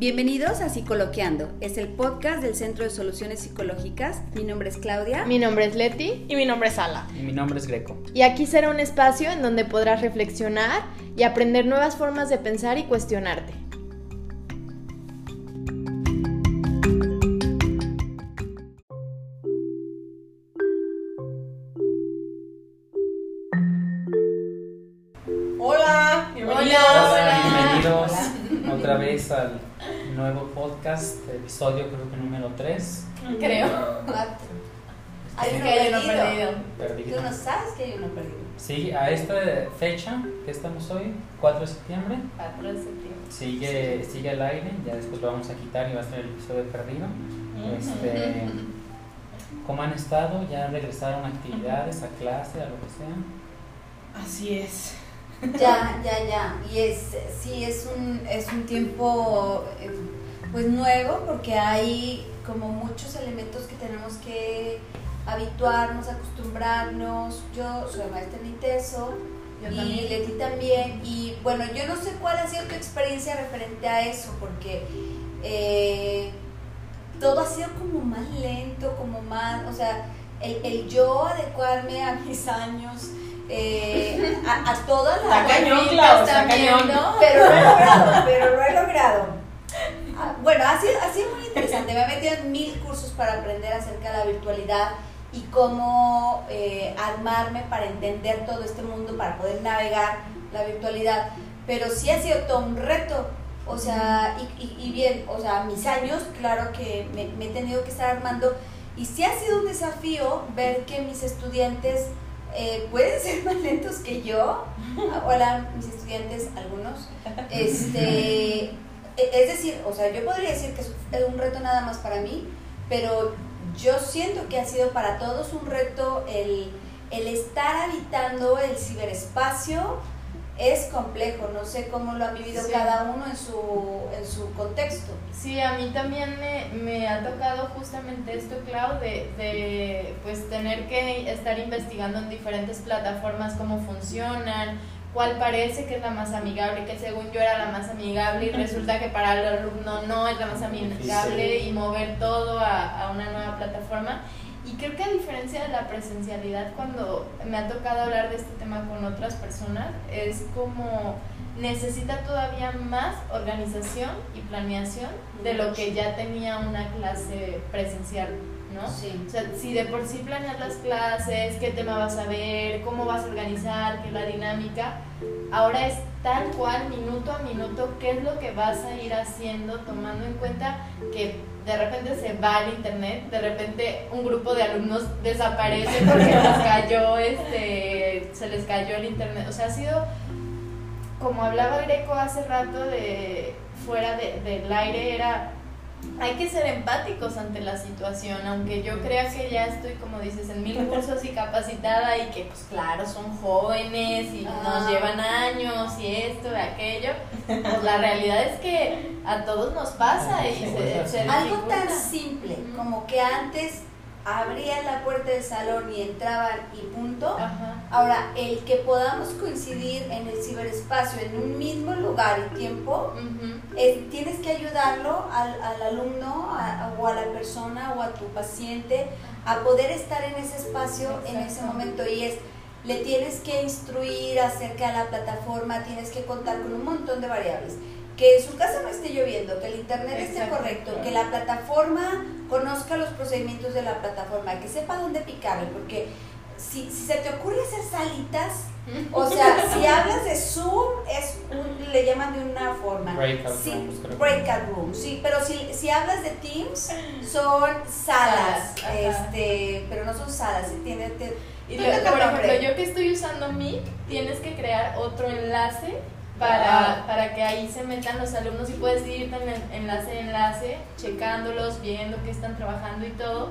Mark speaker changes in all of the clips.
Speaker 1: Bienvenidos a Psicoloqueando, es el podcast del Centro de Soluciones Psicológicas. Mi nombre es Claudia.
Speaker 2: Mi nombre es Leti.
Speaker 3: Y mi nombre es Ala.
Speaker 4: Y mi nombre es Greco.
Speaker 2: Y aquí será un espacio en donde podrás reflexionar y aprender nuevas formas de pensar y cuestionarte.
Speaker 4: Episodio creo que número 3.
Speaker 3: Creo.
Speaker 1: Hay uno
Speaker 3: que hay uno
Speaker 1: perdido. Tú no sabes que hay uno perdido.
Speaker 4: Sí, a esta fecha que estamos hoy, 4 de septiembre,
Speaker 3: 4 de septiembre.
Speaker 4: sigue, sigue al aire, ya después lo vamos a quitar y va a ser el episodio perdido. Este, ¿Cómo han estado? ¿Ya regresaron a actividades, a clase, a lo que sea?
Speaker 3: Así es.
Speaker 1: Ya, ya, ya. Y es, sí, es un, es un tiempo eh, pues nuevo porque hay como muchos elementos que tenemos que habituarnos, acostumbrarnos. Yo soy maestra en ITESO
Speaker 3: Yo
Speaker 1: y
Speaker 3: también.
Speaker 1: Leti también. Y bueno, yo no sé cuál ha sido tu experiencia referente a eso porque eh, todo ha sido como más lento, como más, o sea, el, el yo adecuarme a mis años. eh, a, a todas las
Speaker 3: cañón,
Speaker 1: también,
Speaker 3: cañón.
Speaker 1: ¿no? pero lo he logrado, pero lo he logrado. Ah, Bueno, ha sido, ha sido muy interesante. Me he metido en mil cursos para aprender acerca de la virtualidad y cómo eh, armarme para entender todo este mundo, para poder navegar la virtualidad. Pero sí ha sido todo un reto. O sea, y, y- y bien, o sea, mis años, claro que me, me he tenido que estar armando. Y sí ha sido un desafío ver que mis estudiantes eh, pueden ser más lentos que yo. Ah, Hola, mis estudiantes, algunos. Este, es decir, o sea, yo podría decir que es un reto nada más para mí, pero yo siento que ha sido para todos un reto el, el estar habitando el ciberespacio. Es complejo, no sé cómo lo ha vivido
Speaker 2: Sí.
Speaker 1: cada uno en su, en su contexto.
Speaker 2: Sí, a mí también me, me ha tocado justamente esto, Clau, de, de pues tener que estar investigando en diferentes plataformas cómo funcionan, cuál parece que es la más amigable, que según yo era la más amigable y resulta que para el alumno no es la más amigable y mover todo a, a una nueva plataforma. Y creo que a diferencia de la presencialidad, cuando me ha tocado hablar de este tema con otras personas, es como necesita todavía más organización y planeación de lo que ya tenía una clase presencial, ¿no?
Speaker 1: Sí.
Speaker 2: O sea, si de por sí planeas las clases, qué tema vas a ver, cómo vas a organizar, qué es la dinámica, ahora es tal cual, minuto a minuto, qué es lo que vas a ir haciendo, tomando en cuenta que de repente se va el internet, de repente un grupo de alumnos desaparece porque les cayó, este, se les cayó el internet. O sea, ha sido, como hablaba Greco hace rato de fuera de- del aire, era hay que ser empáticos ante la situación, aunque yo crea que ya estoy, como dices, en mil cursos y capacitada y que, pues claro, son jóvenes y
Speaker 1: Ah.
Speaker 2: nos llevan años y esto y aquello, pues la realidad es que a todos nos pasa y se, se
Speaker 1: Algo tan simple como que antes abrían la puerta del salón y entraban y punto.
Speaker 2: Ajá.
Speaker 1: Ahora, el que podamos coincidir en el ciberespacio en un mismo lugar y tiempo, tienes que ayudarlo al, al alumno a- o a la persona o a tu paciente a poder estar en ese espacio en ese momento y es le tienes que instruir acerca de la plataforma, tienes que contar con un montón de variables. Que en su casa no esté lloviendo, que el internet esté correcto, que la plataforma conozca los procedimientos de la plataforma, que sepa dónde picarle, porque si, si se te ocurre hacer salitas, o sea, si hablas de Zoom, es un- le llaman de una forma.
Speaker 4: Breakout
Speaker 1: Sí,
Speaker 4: rooms,
Speaker 1: breakout room, sí, pero si, si hablas de Teams, son salas, este, pero no son salas, ¿sí? tiene, te-
Speaker 2: Y lo- por ejemplo, yo que estoy usando Meet, tienes que crear otro enlace. Para, para que ahí se metan los alumnos y puedes ir en el enlace a enlace, checándolos, viendo qué están trabajando y todo.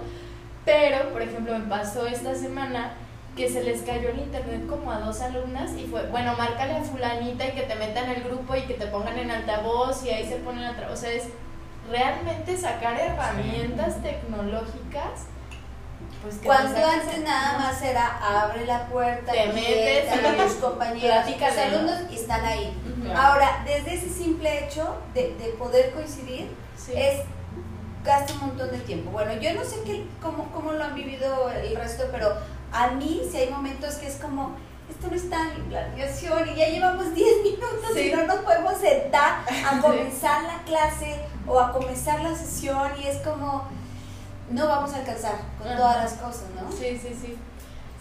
Speaker 2: Pero, por ejemplo, me pasó esta semana que se les cayó el internet como a dos alumnas y fue, bueno, márcale a fulanita y que te metan en el grupo y que te pongan en altavoz y ahí se ponen a O sea, es realmente sacar herramientas tecnológicas. Pues
Speaker 1: Cuando antes nada más era abre la puerta,
Speaker 2: Te
Speaker 1: y
Speaker 2: metes
Speaker 1: tus compañeros, tus alumnos y están ahí.
Speaker 2: Ujú.
Speaker 3: Claro.
Speaker 1: Ahora, desde ese simple hecho de, de poder coincidir,
Speaker 2: Sí.
Speaker 1: es gasta un montón de tiempo. Bueno, yo no sé qué, cómo, cómo lo han vivido el resto, pero a mí si hay momentos que es como, esto no está en planeación y ya llevamos 10 minutos
Speaker 2: Sí.
Speaker 1: y no nos podemos sentar a comenzar la clase o a comenzar la sesión y es como, no vamos a alcanzar con todas las cosas, ¿no?
Speaker 2: Sí, sí, sí.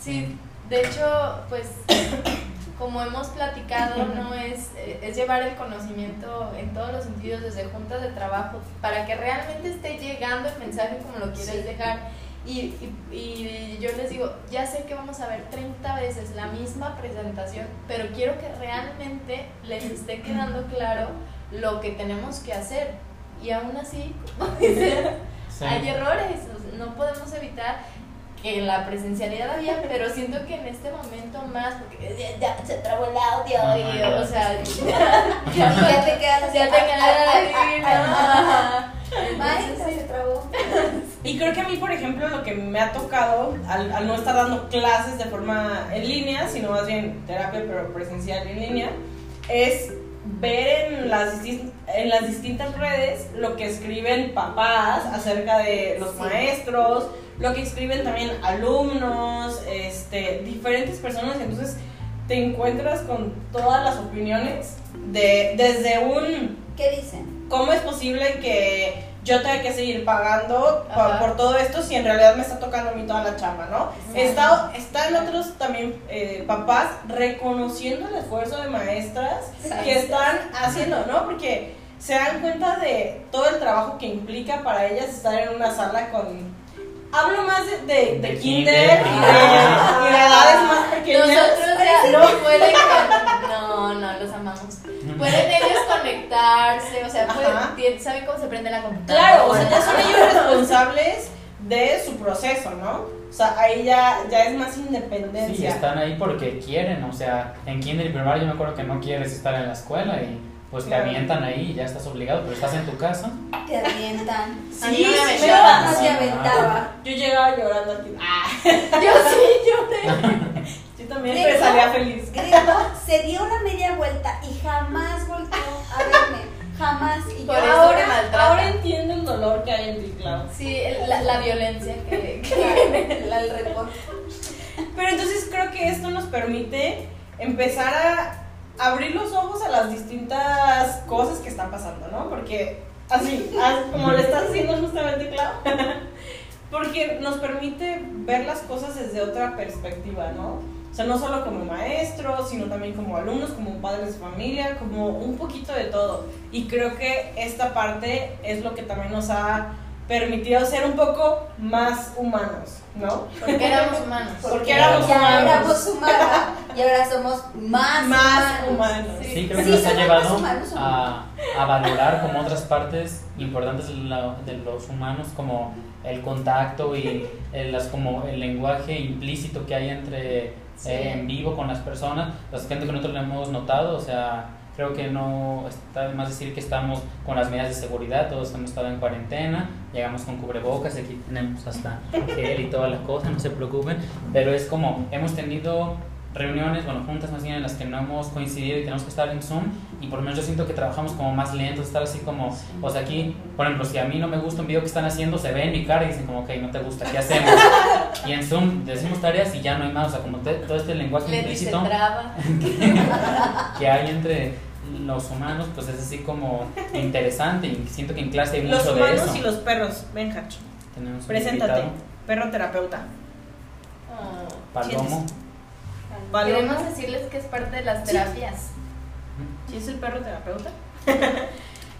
Speaker 2: Sí, de hecho, pues como hemos platicado, no es, eh, es llevar el conocimiento en todos los sentidos desde juntas de trabajo para que realmente esté llegando el mensaje como lo quieres
Speaker 1: Sí.
Speaker 2: dejar. Y, y, y yo les digo, ya sé que vamos a ver 30 veces la misma presentación, pero quiero que realmente les esté quedando claro lo que tenemos que hacer. Y aún así, como
Speaker 4: Sí.
Speaker 2: hay errores, no podemos evitar que la presencialidad había, pero siento que en este momento más, porque ya, ya se trabó el audio y, o sea,
Speaker 1: Y ya te quedas así,
Speaker 2: ya te quedas
Speaker 1: se trabó.
Speaker 3: Y creo que a mí, por ejemplo, lo que me ha tocado al, al no estar dando clases de forma en línea, sino más bien terapia, pero presencial en línea, es ver en las, en las distintas redes lo que escriben papás acerca de los
Speaker 1: Sí.
Speaker 3: maestros, lo que escriben también alumnos, este, diferentes personas, entonces te encuentras con todas las opiniones de, desde un
Speaker 1: ¿Qué dicen?
Speaker 3: ¿cómo es posible que yo tenga que seguir pagando por, por todo esto si en realidad me está tocando a mí toda la chamba, ¿no?
Speaker 1: Sí.
Speaker 3: Está, están otros también eh, papás reconociendo el esfuerzo de maestras
Speaker 1: Sí.
Speaker 3: que están haciendo, ¿no? Porque se dan cuenta de todo el trabajo que implica para ellas estar en una sala con... Hablo más de, de, de
Speaker 4: De
Speaker 3: kinder y de, y de edades más pequeñas.
Speaker 2: Nosotros ya no pueden, no, no, los amamos. Pueden ellos conectarse, o sea, pueden- saben cómo se prende la computadora.
Speaker 3: Claro, o sea, ya son ellos responsables de su proceso, ¿no? O sea, ahí ya, ya es más
Speaker 4: Sí,
Speaker 3: independencia.
Speaker 4: están ahí porque quieren, o sea, en kinder y primaria yo me acuerdo que no quieres estar en la escuela y pues te
Speaker 3: Claro.
Speaker 4: avientan ahí y ya estás obligado, pero estás en tu casa.
Speaker 1: Te avientan.
Speaker 2: A mí
Speaker 3: Sí,
Speaker 2: no me
Speaker 3: sí.
Speaker 1: No
Speaker 3: sí.
Speaker 1: aventaba.
Speaker 3: Yo llegaba llorando aquí. Ah,
Speaker 2: Yo sí lloré.
Speaker 3: También,
Speaker 1: Grego,
Speaker 3: pero salía feliz.
Speaker 1: Grego se dio una media vuelta y jamás volteó a verme. Jamás. Y yo
Speaker 3: Ahora, ahora entiendo el dolor que hay en ti, Clau.
Speaker 2: Sí, la, la violencia que, que
Speaker 1: la- el reporte.
Speaker 3: Pero entonces creo que esto nos permite empezar a abrir los ojos a las distintas cosas que están pasando, ¿no? Porque así, as- como le estás haciendo justamente, Clau, porque nos permite ver las cosas desde otra perspectiva, ¿no? O sea, no solo como maestros, sino también como alumnos, como padres de familia, como un poquito de todo. Y creo que esta parte es lo que también nos ha permitido ser un poco más humanos, ¿no?
Speaker 2: porque éramos humanos.
Speaker 3: Porque éramos
Speaker 1: ya
Speaker 3: humanos.
Speaker 1: éramos humanos y ahora somos más,
Speaker 3: Más
Speaker 1: humanos.
Speaker 3: humanos.
Speaker 2: Sí.
Speaker 4: Sí, creo que
Speaker 1: Sí,
Speaker 4: nos ha llevado
Speaker 1: humanos,
Speaker 4: a, a valorar como otras partes importantes de, la- de los humanos, como el contacto y el, las, como el lenguaje implícito que hay entre En vivo con las personas, la gente que nosotros lo hemos notado, o sea, creo que no está más decir que estamos con las medidas de seguridad, todos hemos estado en cuarentena, llegamos con cubrebocas, aquí tenemos hasta gel y toda la cosa, no se preocupen, pero es como hemos tenido reuniones, bueno, juntas más bien en las que no hemos coincidido y tenemos que estar en Zoom y por lo menos yo siento que trabajamos como más lentos, estar así como, o sea, aquí, por ejemplo, si a mí no me gusta un video que están haciendo, se ve en mi cara y dicen como, ok, no te gusta, ¿qué hacemos? Y en Zoom decimos tareas y ya no hay más, o sea, como te- todo este lenguaje
Speaker 2: Le
Speaker 4: implícito que hay entre los humanos, pues es así como interesante y siento que en clase hay
Speaker 3: Los
Speaker 4: mucho de
Speaker 3: humanos
Speaker 4: eso.
Speaker 3: y los perros. Ven, Hacho. Preséntate. Perro terapeuta.
Speaker 2: Oh.
Speaker 4: Palomo.
Speaker 3: Palomo.
Speaker 2: Queremos decirles que es parte de las terapias.
Speaker 3: ¿Sí es el perro terapeuta?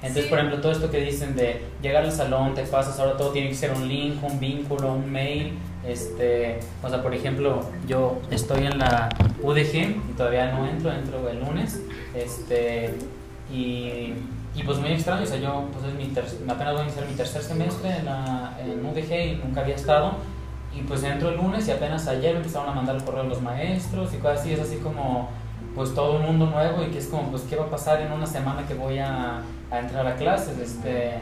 Speaker 4: Entonces,
Speaker 2: Sí.
Speaker 4: por ejemplo, todo esto que dicen de llegar al salón, te pasas, ahora todo tiene que ser un link, un vínculo, un mail. Este, o sea, por ejemplo, yo estoy en la UDG y todavía no entro, entro el lunes. Este, y, y pues muy extraño, o sea, yo pues es mi ter- apenas voy a iniciar mi tercer semestre en, la, en UDG y nunca había estado. Y pues entro el lunes y apenas ayer empezaron a mandar correo los maestros y cosas así, es así como pues todo un mundo nuevo y que es como, pues, ¿qué va a pasar en una semana que voy a, a entrar a clases? Este,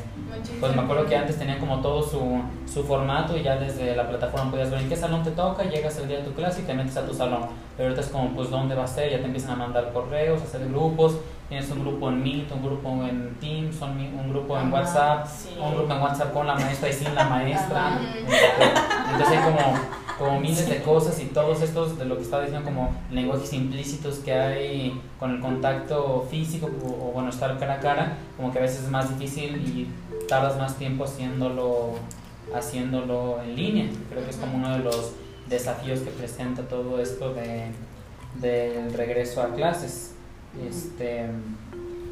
Speaker 4: pues me acuerdo que antes tenían como todo su, su formato y ya desde la plataforma podías ver en qué salón te toca, llegas el día de tu clase y te metes a tu salón. Pero ahorita es como, pues, ¿dónde va a ser? Ya te empiezan a mandar correos, a hacer grupos. Tienes un grupo en Meet, un grupo en Teams, un, grupo en WhatsApp,
Speaker 3: sí.
Speaker 4: un grupo en WhatsApp con la maestra y sin la maestra. Entonces hay como, como miles de cosas y todos estos, de lo que estaba diciendo, como lenguajes implícitos que hay con el contacto físico o, o, bueno, estar cara a cara, como que a veces es más difícil y tardas más tiempo haciéndolo, haciéndolo en línea. Creo que es como uno de los desafíos que presenta todo esto de, del regreso a clases. Este,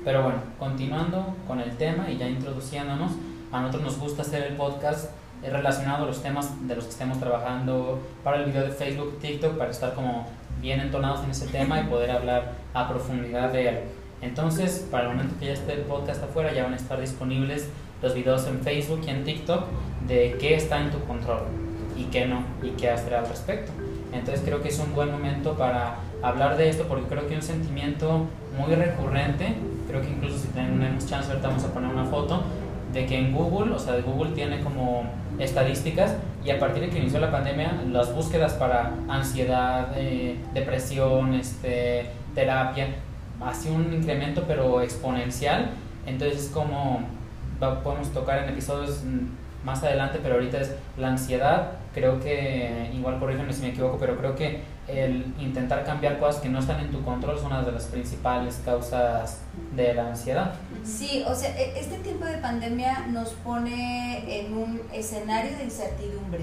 Speaker 4: pero bueno, continuando con el tema y ya introduciéndonos, a nosotros nos gusta hacer el podcast eh, relacionado a los temas de los que estemos trabajando para el video de Facebook, TikTok, para estar como bien entonados en ese tema y poder hablar a profundidad de él. Entonces, para el momento que ya esté el podcast afuera, ya van a estar disponibles los videos en Facebook y en TikTok de qué está en tu control y qué no y qué hacer al respecto. Entonces creo que es un buen momento para hablar de esto porque creo que es un sentimiento muy recurrente, creo que incluso si tenemos chance ahorita vamos a poner una foto, de que en Google, o sea, Google tiene como estadísticas y a partir de que inició la pandemia, las búsquedas para ansiedad, eh, depresión, este, terapia, ha un incremento pero exponencial, entonces es como podemos tocar en episodios mm, más adelante, pero ahorita es la ansiedad, creo que, igual corrígeme si me equivoco, pero creo que el intentar cambiar cosas que no están en tu control es una de las principales causas de la ansiedad.
Speaker 1: Sí, o sea, e- este tiempo de pandemia nos pone en un escenario de incertidumbre,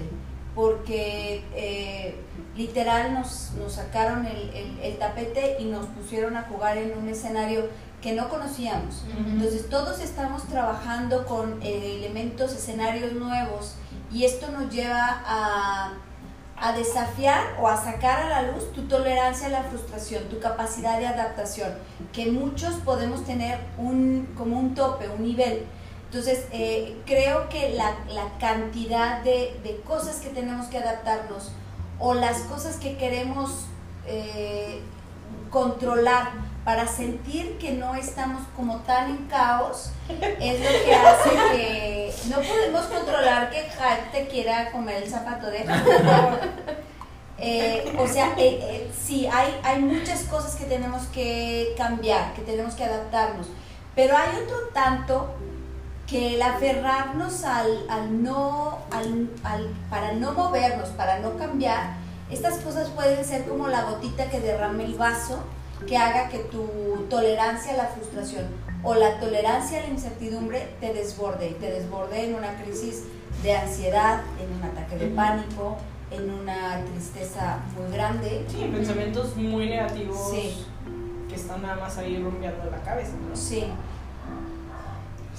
Speaker 1: porque eh, literal nos, nos sacaron el- el tapete y nos pusieron a jugar en un escenario que no conocíamos. Entonces todos estamos trabajando con eh, elementos, escenarios nuevos y esto nos lleva a, a desafiar o a sacar a la luz tu tolerancia a la frustración, tu capacidad de adaptación, que muchos podemos tener un, como un tope, un nivel. Entonces eh, creo que la, la cantidad de, de cosas que tenemos que adaptarnos o las cosas que queremos eh, controlar para sentir que no estamos como tan en caos es lo que hace que no podemos controlar que Hype te quiera comer el zapato de. Eh, o sea, eh, eh, sí, hay, hay muchas cosas que tenemos que cambiar, que tenemos que adaptarnos, pero hay otro tanto que el aferrarnos al, al no, al, al- para no movernos, para no cambiar, estas cosas pueden ser como la gotita que derrame el vaso, que haga que tu tolerancia a la frustración o la tolerancia a la incertidumbre te desborde, y te desborde en una crisis de ansiedad, en un ataque de pánico, en una tristeza muy grande.
Speaker 3: Sí, pensamientos muy negativos
Speaker 1: Sí.
Speaker 3: que están nada más ahí rompiendo la cabeza, ¿no?
Speaker 1: Sí,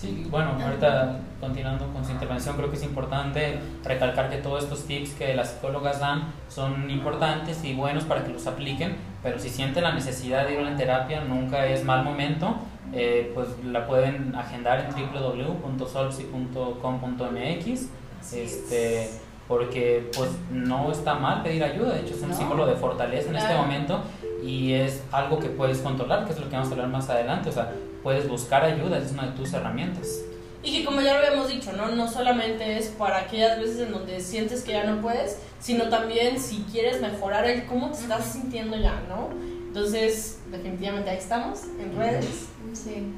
Speaker 4: Sí, bueno, ahorita continuando con su intervención, creo que es importante recalcar que todos estos tips que las psicólogas dan son importantes y buenos para que los apliquen, pero si sienten la necesidad de ir a una terapia, nunca es mal momento, eh, pues la pueden agendar en www.solpsi.com.mx, este, porque pues no está mal pedir ayuda, de hecho es un
Speaker 1: No.
Speaker 4: símbolo de fortaleza en este momento y es algo que puedes controlar, que es lo que vamos a hablar más adelante, o sea, puedes buscar ayuda, es una de tus herramientas.
Speaker 3: Y que como ya lo habíamos dicho, ¿no? No solamente es para aquellas veces en donde sientes que ya no puedes, sino también si quieres mejorar el cómo te estás sintiendo ya, ¿no? Entonces, definitivamente ahí estamos, en redes.
Speaker 2: Sí.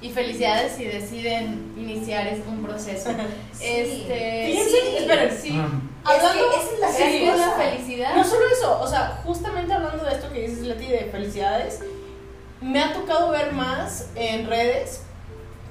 Speaker 2: Y felicidades si deciden iniciar un proceso.
Speaker 1: Sí.
Speaker 2: Este,
Speaker 3: Fíjense,
Speaker 2: sí,
Speaker 3: esperen.
Speaker 2: sí.
Speaker 4: Ah,
Speaker 1: Es que
Speaker 3: Hablando-
Speaker 1: esa es la
Speaker 2: Es la felicidad.
Speaker 3: No solo eso, o sea, justamente hablando de esto que dices, Leti, de felicidades, me ha tocado ver más en redes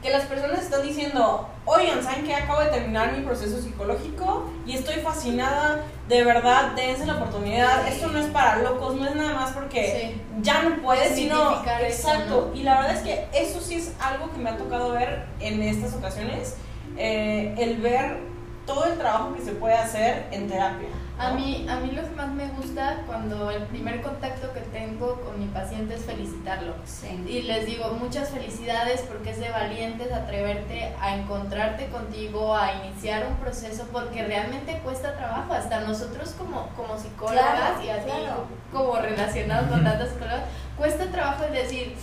Speaker 3: que las personas están diciendo, oigan, ¿saben que Acabo de terminar mi proceso psicológico y estoy fascinada, de verdad, dense la oportunidad,
Speaker 1: Sí.
Speaker 3: esto no es para locos, no es nada más porque
Speaker 2: Sí.
Speaker 3: ya no puedes, sino...
Speaker 2: Significar eso,
Speaker 3: Exacto, y la verdad es que eso sí es algo que me ha tocado ver en estas ocasiones, eh, el ver todo el trabajo que se puede hacer en terapia.
Speaker 2: A mí, a mí lo que más me gusta cuando el primer contacto que tengo con mi paciente es felicitarlo.
Speaker 1: Sí.
Speaker 2: Y les digo muchas felicidades porque es de valientes atreverte a encontrarte contigo, a iniciar un proceso, porque realmente cuesta trabajo. Hasta nosotros como, como psicólogas
Speaker 1: Claro,
Speaker 2: y así
Speaker 1: claro.
Speaker 2: como relacionados con tantas psicólogas, cuesta trabajo el decir,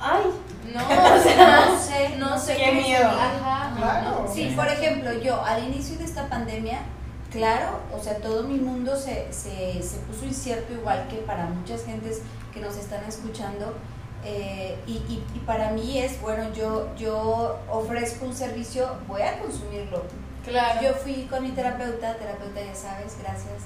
Speaker 2: ay, no, o sea,
Speaker 1: No sé,
Speaker 2: no sé
Speaker 3: Qué
Speaker 2: cómo
Speaker 3: miedo.
Speaker 2: seguir". Ajá.
Speaker 3: Claro.
Speaker 1: Sí, por ejemplo, yo al inicio de esta pandemia, claro, o sea, todo mi mundo se, se, se puso incierto igual que para muchas gentes que nos están escuchando. eh, y, y, y para mí es, bueno, yo, yo ofrezco un servicio, voy a consumirlo.
Speaker 2: Claro.
Speaker 1: Yo fui con mi terapeuta, terapeuta ya sabes, gracias.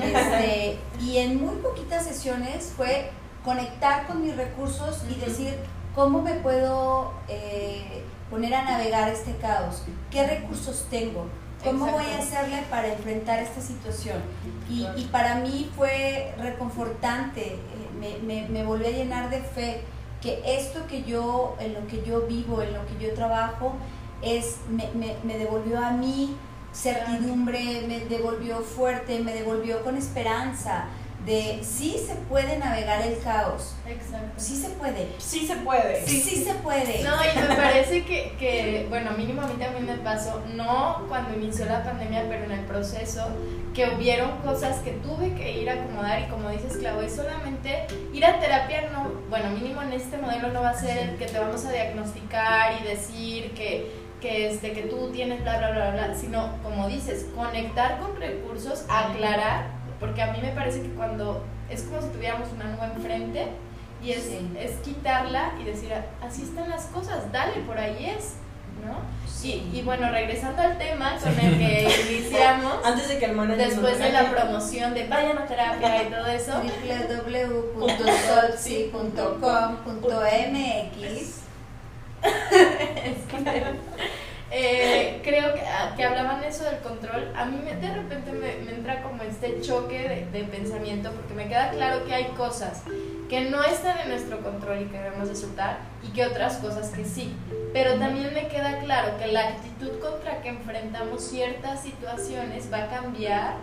Speaker 1: Este, y en muy poquitas sesiones fue conectar con mis recursos y decir cómo me puedo eh, poner a navegar este caos, qué recursos tengo, cómo voy a hacerle para enfrentar esta situación. Y, y para mí fue reconfortante, eh, me, me, me volvió a llenar de fe que esto que yo, en lo que yo vivo, en lo que yo trabajo, es, me, me, me devolvió a mí certidumbre, me devolvió fuerte, me devolvió con esperanza de sí se puede navegar el caos,
Speaker 2: Exacto.
Speaker 1: sí se puede,
Speaker 3: Sí se puede.
Speaker 1: sí, sí se puede.
Speaker 2: No, y me parece que, que, bueno, mínimo a mí también me pasó, no cuando inició la pandemia, pero en el proceso, que hubieron cosas que tuve que ir a acomodar y como dices, Clau, es solamente ir a terapia, no, bueno, mínimo en este modelo no va a ser que te vamos a diagnosticar y decir que, que, este, que tú tienes bla, bla, bla, bla, sino, como dices, conectar con recursos, aclarar, porque a mí me parece que cuando es como si tuviéramos una nube enfrente, y es,
Speaker 1: Sí.
Speaker 2: es quitarla y decir, así están las cosas, dale, por ahí es, ¿no? Y, y bueno, regresando al tema con el que iniciamos,
Speaker 3: Antes de que el manager
Speaker 2: después de la promoción de vayan a terapia y todo eso,
Speaker 1: www.solsi.com.mx
Speaker 2: eh, creo que, ah, que hablaban eso del control. A mí me- de repente me, me entra como este choque de, de pensamiento porque me queda claro que hay cosas que no están en nuestro control y que debemos de soltar y que otras cosas que sí. Pero también me queda claro que la actitud contra que enfrentamos ciertas situaciones va a cambiar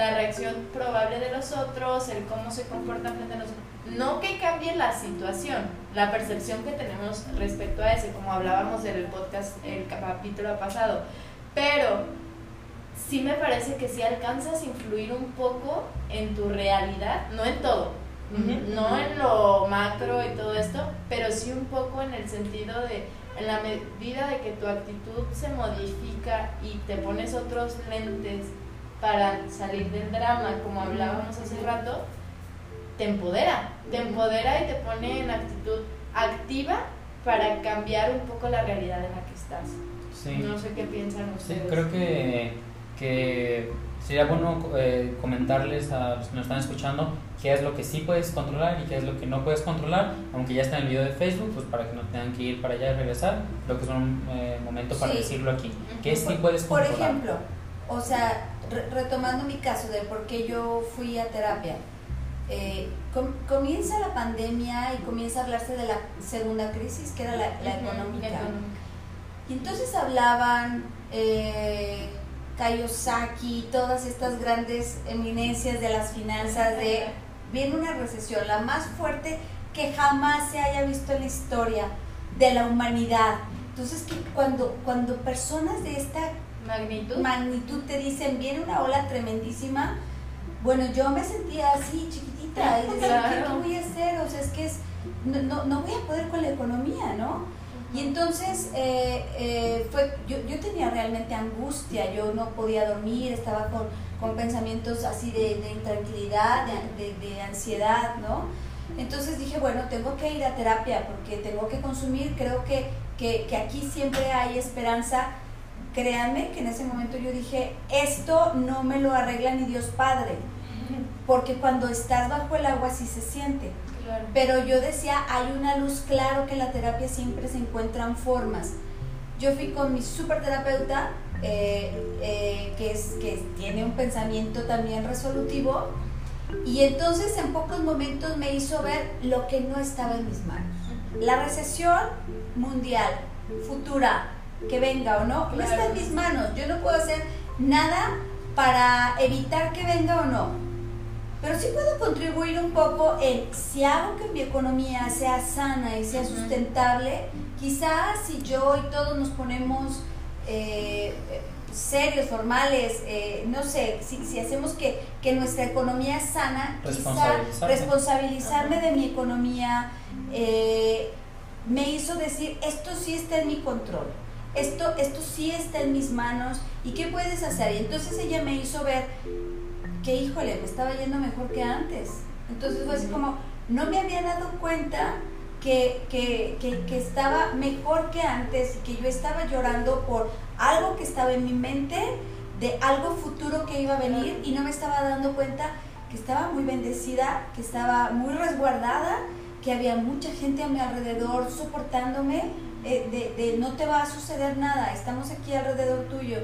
Speaker 2: la reacción probable de los otros, el cómo se comportan frente a nosotros. No que cambie la situación, la percepción que tenemos respecto a ese, como hablábamos del podcast, el capítulo pasado. Pero sí me parece que si alcanzas a influir un poco en tu realidad, no en todo, no en lo macro y todo esto, pero sí un poco en el sentido de, en la medida de que tu actitud se modifica y te pones otros lentes para salir del drama, como hablábamos hace rato, te empodera, te empodera y te pone en actitud activa para cambiar un poco la realidad en la que estás.
Speaker 4: Sí.
Speaker 2: No sé qué piensan
Speaker 4: Sí,
Speaker 2: ustedes.
Speaker 4: creo que, que sería bueno eh, comentarles a los que nos están escuchando qué es lo que sí puedes controlar y qué es lo que no puedes controlar, aunque ya está en el video de Facebook, pues para que no tengan que ir para allá y regresar, creo que es un eh, momento para
Speaker 1: Sí.
Speaker 4: decirlo aquí. ¿Qué sí puedes
Speaker 1: Por
Speaker 4: controlar?
Speaker 1: ejemplo, o sea, re- retomando mi caso de por qué yo fui a terapia, eh, com- comienza la pandemia y comienza a hablarse de la segunda crisis, que era la, la económica.
Speaker 2: económica.
Speaker 1: Y entonces hablaban eh, Kiyosaki, todas estas grandes eminencias de las finanzas, de viene una recesión, la más fuerte que jamás se haya visto en la historia de la humanidad. Entonces, que cuando, cuando personas de esta
Speaker 2: Magnitud.
Speaker 1: magnitud te dicen, viene una ola tremendísima, bueno, yo me sentía así chiquitita y decía, ¿qué,
Speaker 2: Claro.
Speaker 1: qué voy a hacer? O sea, es que es, no, no, no voy a poder con la economía, ¿no? Y entonces eh, eh, fue, yo, yo tenía realmente angustia, yo no podía dormir, estaba con, con pensamientos así de, de intranquilidad, de, de- de ansiedad, ¿no? Entonces dije, bueno, tengo que ir a terapia porque tengo que consumir, creo que, que, que aquí siempre hay esperanza. Créanme que en ese momento yo dije, esto no me lo arregla ni Dios Padre, porque cuando estás bajo el agua sí se siente.
Speaker 2: Claro.
Speaker 1: Pero yo decía, hay una luz, claro que en la terapia siempre se encuentran formas. Yo fui con mi superterapeuta, eh, eh, que, es, que tiene un pensamiento también resolutivo, y entonces en pocos momentos me hizo ver lo que no estaba en mis manos. La recesión mundial, futura, que venga o no, no está en mis manos. Yo no puedo hacer nada para evitar que venga o no. Pero sí puedo contribuir un poco en si hago que mi economía sea sana y sea sustentable, quizás si yo y todos nos ponemos eh, serios, formales, eh, no sé, si, si hacemos que, que nuestra economía es sana, quizá
Speaker 4: Responsabilizarme.
Speaker 1: responsabilizarme de mi economía eh, me hizo decir, esto sí está en mi control, esto, esto sí está en mis manos, ¿y qué puedes hacer? Y entonces ella me hizo ver que, híjole, me estaba yendo mejor que antes. Entonces fue así como, no me había dado cuenta que, que, que, que estaba mejor que antes y que yo estaba llorando por algo que estaba en mi mente, de algo futuro que iba a venir y no me estaba dando cuenta que estaba muy bendecida, que estaba muy resguardada, que había mucha gente a mi alrededor soportándome, eh, de, de no te va a suceder nada, estamos aquí alrededor tuyo.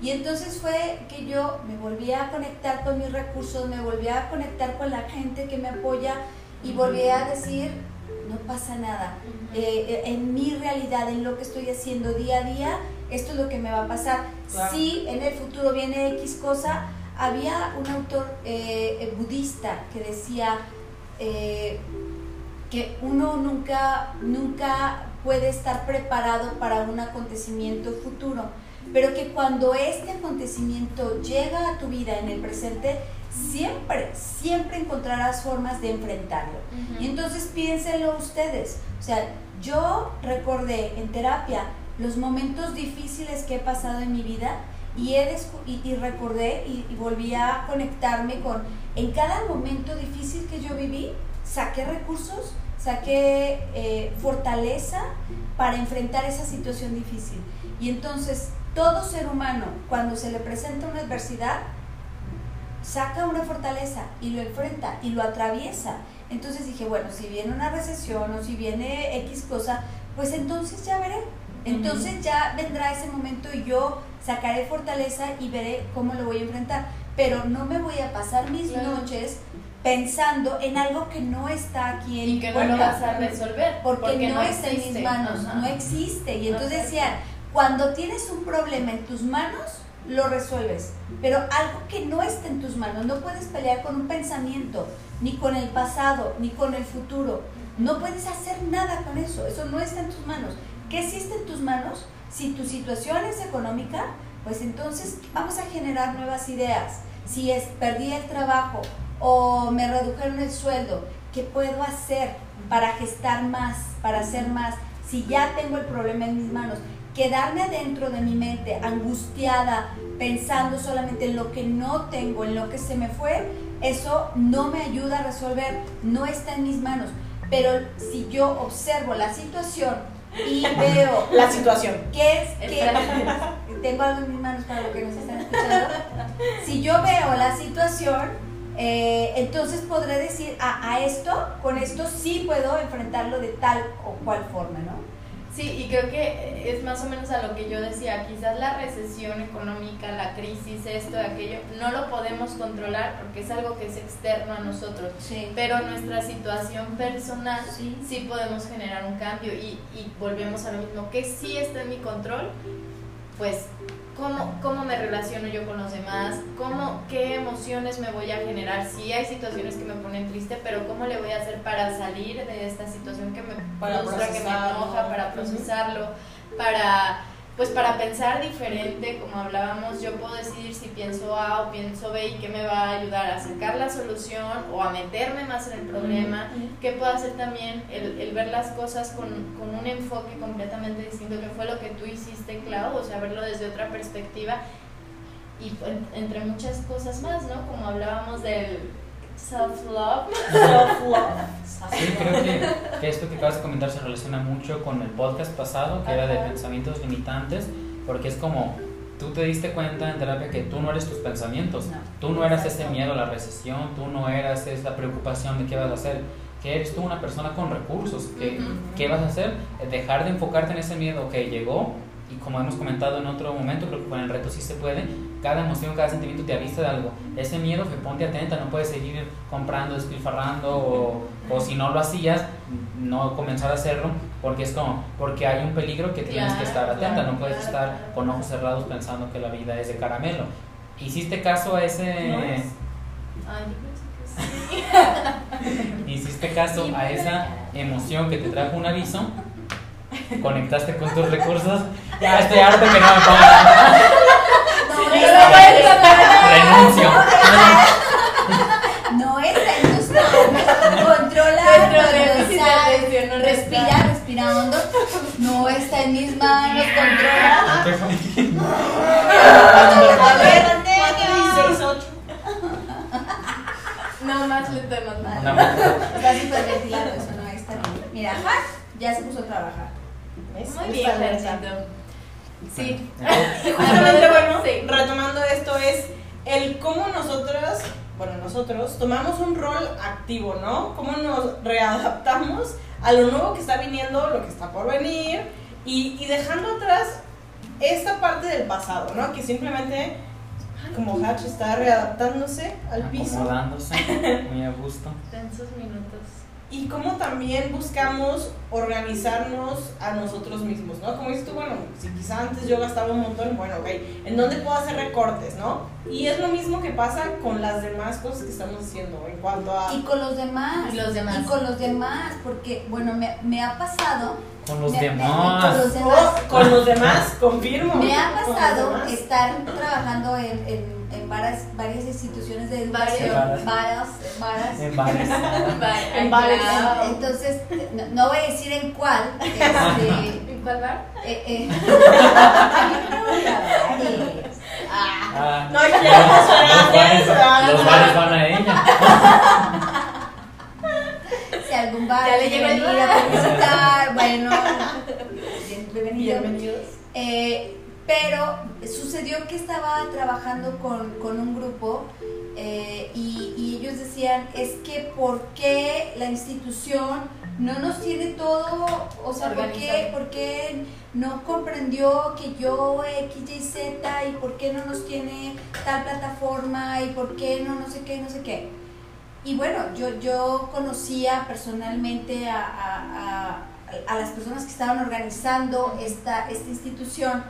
Speaker 1: Y entonces fue que yo me volví a conectar con mis recursos, me volví a conectar con la gente que me apoya y volví a decir, no pasa nada. Eh, eh, en mi realidad, en lo que estoy haciendo día a día, esto es lo que me va a pasar.
Speaker 3: Claro.
Speaker 1: Si en el futuro viene X cosa, había un autor eh, budista que decía eh, que uno nunca, nunca puede estar preparado para un acontecimiento futuro, pero que cuando este acontecimiento llega a tu vida en el presente, siempre, siempre encontrarás formas de enfrentarlo. Y entonces piénsenlo ustedes. O sea, yo recordé en terapia los momentos difíciles que he pasado en mi vida y, he y, y recordé y, y volví a conectarme con, en cada momento difícil que yo viví, saqué recursos, saqué eh, fortaleza para enfrentar esa situación difícil. Y entonces, todo ser humano, cuando se le presenta una adversidad, saca una fortaleza y lo enfrenta y lo atraviesa. Entonces dije, bueno, si viene una recesión o si viene X cosa, pues entonces ya veré. Entonces ya vendrá ese momento y yo sacaré fortaleza y veré cómo lo voy a enfrentar. Pero no me voy a pasar mis
Speaker 2: Claro.
Speaker 1: noches pensando en algo que no está aquí en
Speaker 2: Y que no lo vas a resolver.
Speaker 1: porque, no, está en mis manos,
Speaker 2: Ajá.
Speaker 1: no existe. Y entonces
Speaker 2: Exacto.
Speaker 1: decían, cuando tienes un problema en tus manos, lo resuelves. Pero algo que no está en tus manos, no puedes pelear con un pensamiento, ni con el pasado, ni con el futuro. No puedes hacer nada con eso, eso no está en tus manos. ¿Qué sí está en tus manos? Si tu situación es económica, pues entonces vamos a generar nuevas ideas. Si es perdí el trabajo o me redujeron el sueldo, ¿qué puedo hacer para gestar más, para hacer más? Si ya tengo el problema en mis manos, quedarme adentro de mi mente angustiada, pensando solamente en lo que no tengo, en lo que se me fue, eso no me ayuda a resolver, no está en mis manos. Pero si yo observo la situación y veo
Speaker 3: La situación.
Speaker 1: ¿Qué es?
Speaker 2: Espera.
Speaker 1: Tengo algo en mis manos para lo que nos están escuchando. Si yo veo la situación, eh, entonces podré decir, a, a esto, con esto sí puedo enfrentarlo de tal o cual forma, ¿no?
Speaker 2: Sí, y creo que es más o menos a lo que yo decía, quizás la recesión económica, la crisis, esto, aquello, no lo podemos controlar porque es algo que es externo a nosotros,
Speaker 1: Sí.
Speaker 2: pero nuestra situación personal
Speaker 1: Sí.
Speaker 2: sí podemos generar un cambio y, y volvemos a lo mismo, que sí está en mi control, pues cómo, cómo me relaciono yo con los demás, cómo, emociones me voy a generar, sí hay situaciones que me ponen triste, pero cómo le voy a hacer para salir de esta situación que me
Speaker 3: Para
Speaker 2: frustra, que me enoja, para procesarlo, para pues para pensar diferente, como hablábamos, yo puedo decidir si pienso A o pienso B y qué me va a ayudar a sacar la solución o a meterme más en el problema. ¿Qué puedo hacer también? El, el ver las cosas con, con un enfoque completamente distinto, que fue lo que tú hiciste, Clau, o sea, verlo desde otra perspectiva y en- entre muchas cosas más, ¿no? Como hablábamos del self-love.
Speaker 4: Sí, creo que, que esto que acabas de comentar se relaciona mucho con el podcast pasado, que era de
Speaker 2: Ajá.
Speaker 4: pensamientos limitantes, porque es como tú te diste cuenta en terapia que tú no eres tus pensamientos,
Speaker 1: No.
Speaker 4: tú no eras ese miedo a la recesión, tú no eras esa preocupación de qué vas a hacer, que eres tú una persona con recursos, que,
Speaker 2: Ujú.
Speaker 4: ¿qué vas a hacer? Dejar de enfocarte en ese miedo, que llegó, y como hemos comentado en otro momento, creo que con el reto sí se puede, cada emoción, cada sentimiento te avisa de algo. Ese miedo, que ponte atenta, no puedes seguir comprando, despilfarrando, o, o si no lo hacías, no comenzar a hacerlo, porque es como, porque hay un peligro que tienes que estar atenta, no puedes estar con ojos cerrados pensando que la vida es de caramelo. ¿Hiciste caso a ese...
Speaker 3: No es.
Speaker 2: Ay, yo pienso que sí.
Speaker 4: ¿Hiciste caso a esa emoción que te trajo un aviso? ¿Conectaste con tus recursos? Ya estoy harto que no me pagan.
Speaker 1: No, tus
Speaker 4: Renuncio.
Speaker 1: manos. No tus manos. Controla, Respira, respira hondo. No está en mis manos. Controla.
Speaker 4: ¿Qué fue?
Speaker 1: A ver, ¿dónde?
Speaker 3: 4, 16, 8.
Speaker 2: No, más lento, más
Speaker 4: Una
Speaker 2: mal.
Speaker 4: moto.
Speaker 1: Está súper ventilado eso, no está bien. Mira, ya se puso a trabajar.
Speaker 3: ¿Ves?
Speaker 2: Muy bien. Sí.
Speaker 3: Justamente, bueno,
Speaker 2: Sí.
Speaker 3: retomando esto es el cómo nosotras, bueno, nosotros tomamos un rol activo, ¿no? Cómo nos readaptamos a lo nuevo que está viniendo, lo que está por venir y, y dejando atrás esta parte del pasado, ¿no? Que simplemente, como Hatch está readaptándose al piso
Speaker 4: Acomodándose, muy a gusto.
Speaker 2: Tensos minutos.
Speaker 3: Y cómo también buscamos organizarnos a nosotros mismos, ¿no? Como dices tú, bueno, si quizá antes yo gastaba un montón, bueno, ok, ¿en dónde puedo hacer recortes, no? Y es lo mismo que pasa con las demás cosas que estamos haciendo en cuanto a...
Speaker 1: Y con los demás.
Speaker 2: Y los demás.
Speaker 1: Y con los demás, porque, bueno, me, me ha pasado.
Speaker 4: Con los
Speaker 1: me- me-
Speaker 4: demás.
Speaker 1: Con los demás.
Speaker 3: Oh, con los demás, confirmo.
Speaker 1: Me ha pasado estar trabajando en, en, en varias, varias instituciones de educación.
Speaker 4: Varias.
Speaker 1: Varias. varias.
Speaker 4: En bares.
Speaker 2: Bye.
Speaker 3: En bares.
Speaker 2: Claro.
Speaker 1: Entonces, no, no voy a decir en cuál. Este,
Speaker 2: ¿En cuál bar?
Speaker 1: eh, eh. Ah,
Speaker 3: No, ya
Speaker 4: los bares, van a ella.
Speaker 1: si algún bar
Speaker 2: Ya le
Speaker 1: quiere venir a visitar, bueno, bienvenido.
Speaker 3: Bienvenidos.
Speaker 1: Eh, pero sucedió que estaba trabajando con, con un grupo eh, y, y ellos decían, es que ¿por qué la institución no nos tiene todo? O sea, ¿por qué,
Speaker 2: Organizado.
Speaker 1: por qué no comprendió que yo X, Y, Z y por qué no nos tiene tal plataforma y por qué no, no sé qué, no sé qué? Y bueno, yo, yo conocía personalmente a, a- a- a las personas que estaban organizando esta, esta institución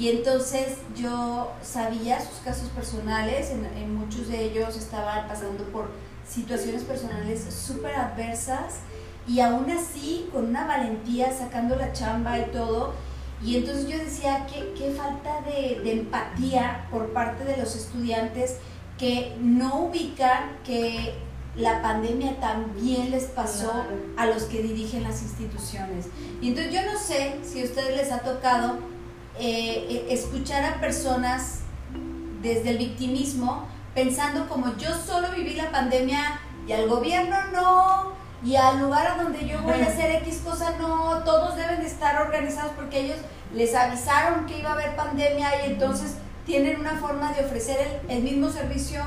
Speaker 1: y entonces yo sabía sus casos personales, en, en muchos de ellos estaban pasando por situaciones personales súper adversas y aún así con una valentía sacando la chamba y todo. Y entonces yo decía, qué, qué falta de, de empatía por parte de los estudiantes que no ubican que la pandemia también les pasó a los que dirigen las instituciones. Y entonces yo no sé si a ustedes les ha tocado eh, eh, escuchar a personas desde el victimismo pensando como yo solo viví la pandemia y al gobierno no, y al lugar a donde yo voy a hacer X cosa no, todos deben de estar organizados porque ellos les avisaron que iba a haber pandemia y entonces tienen una forma de ofrecer el, el mismo servicio,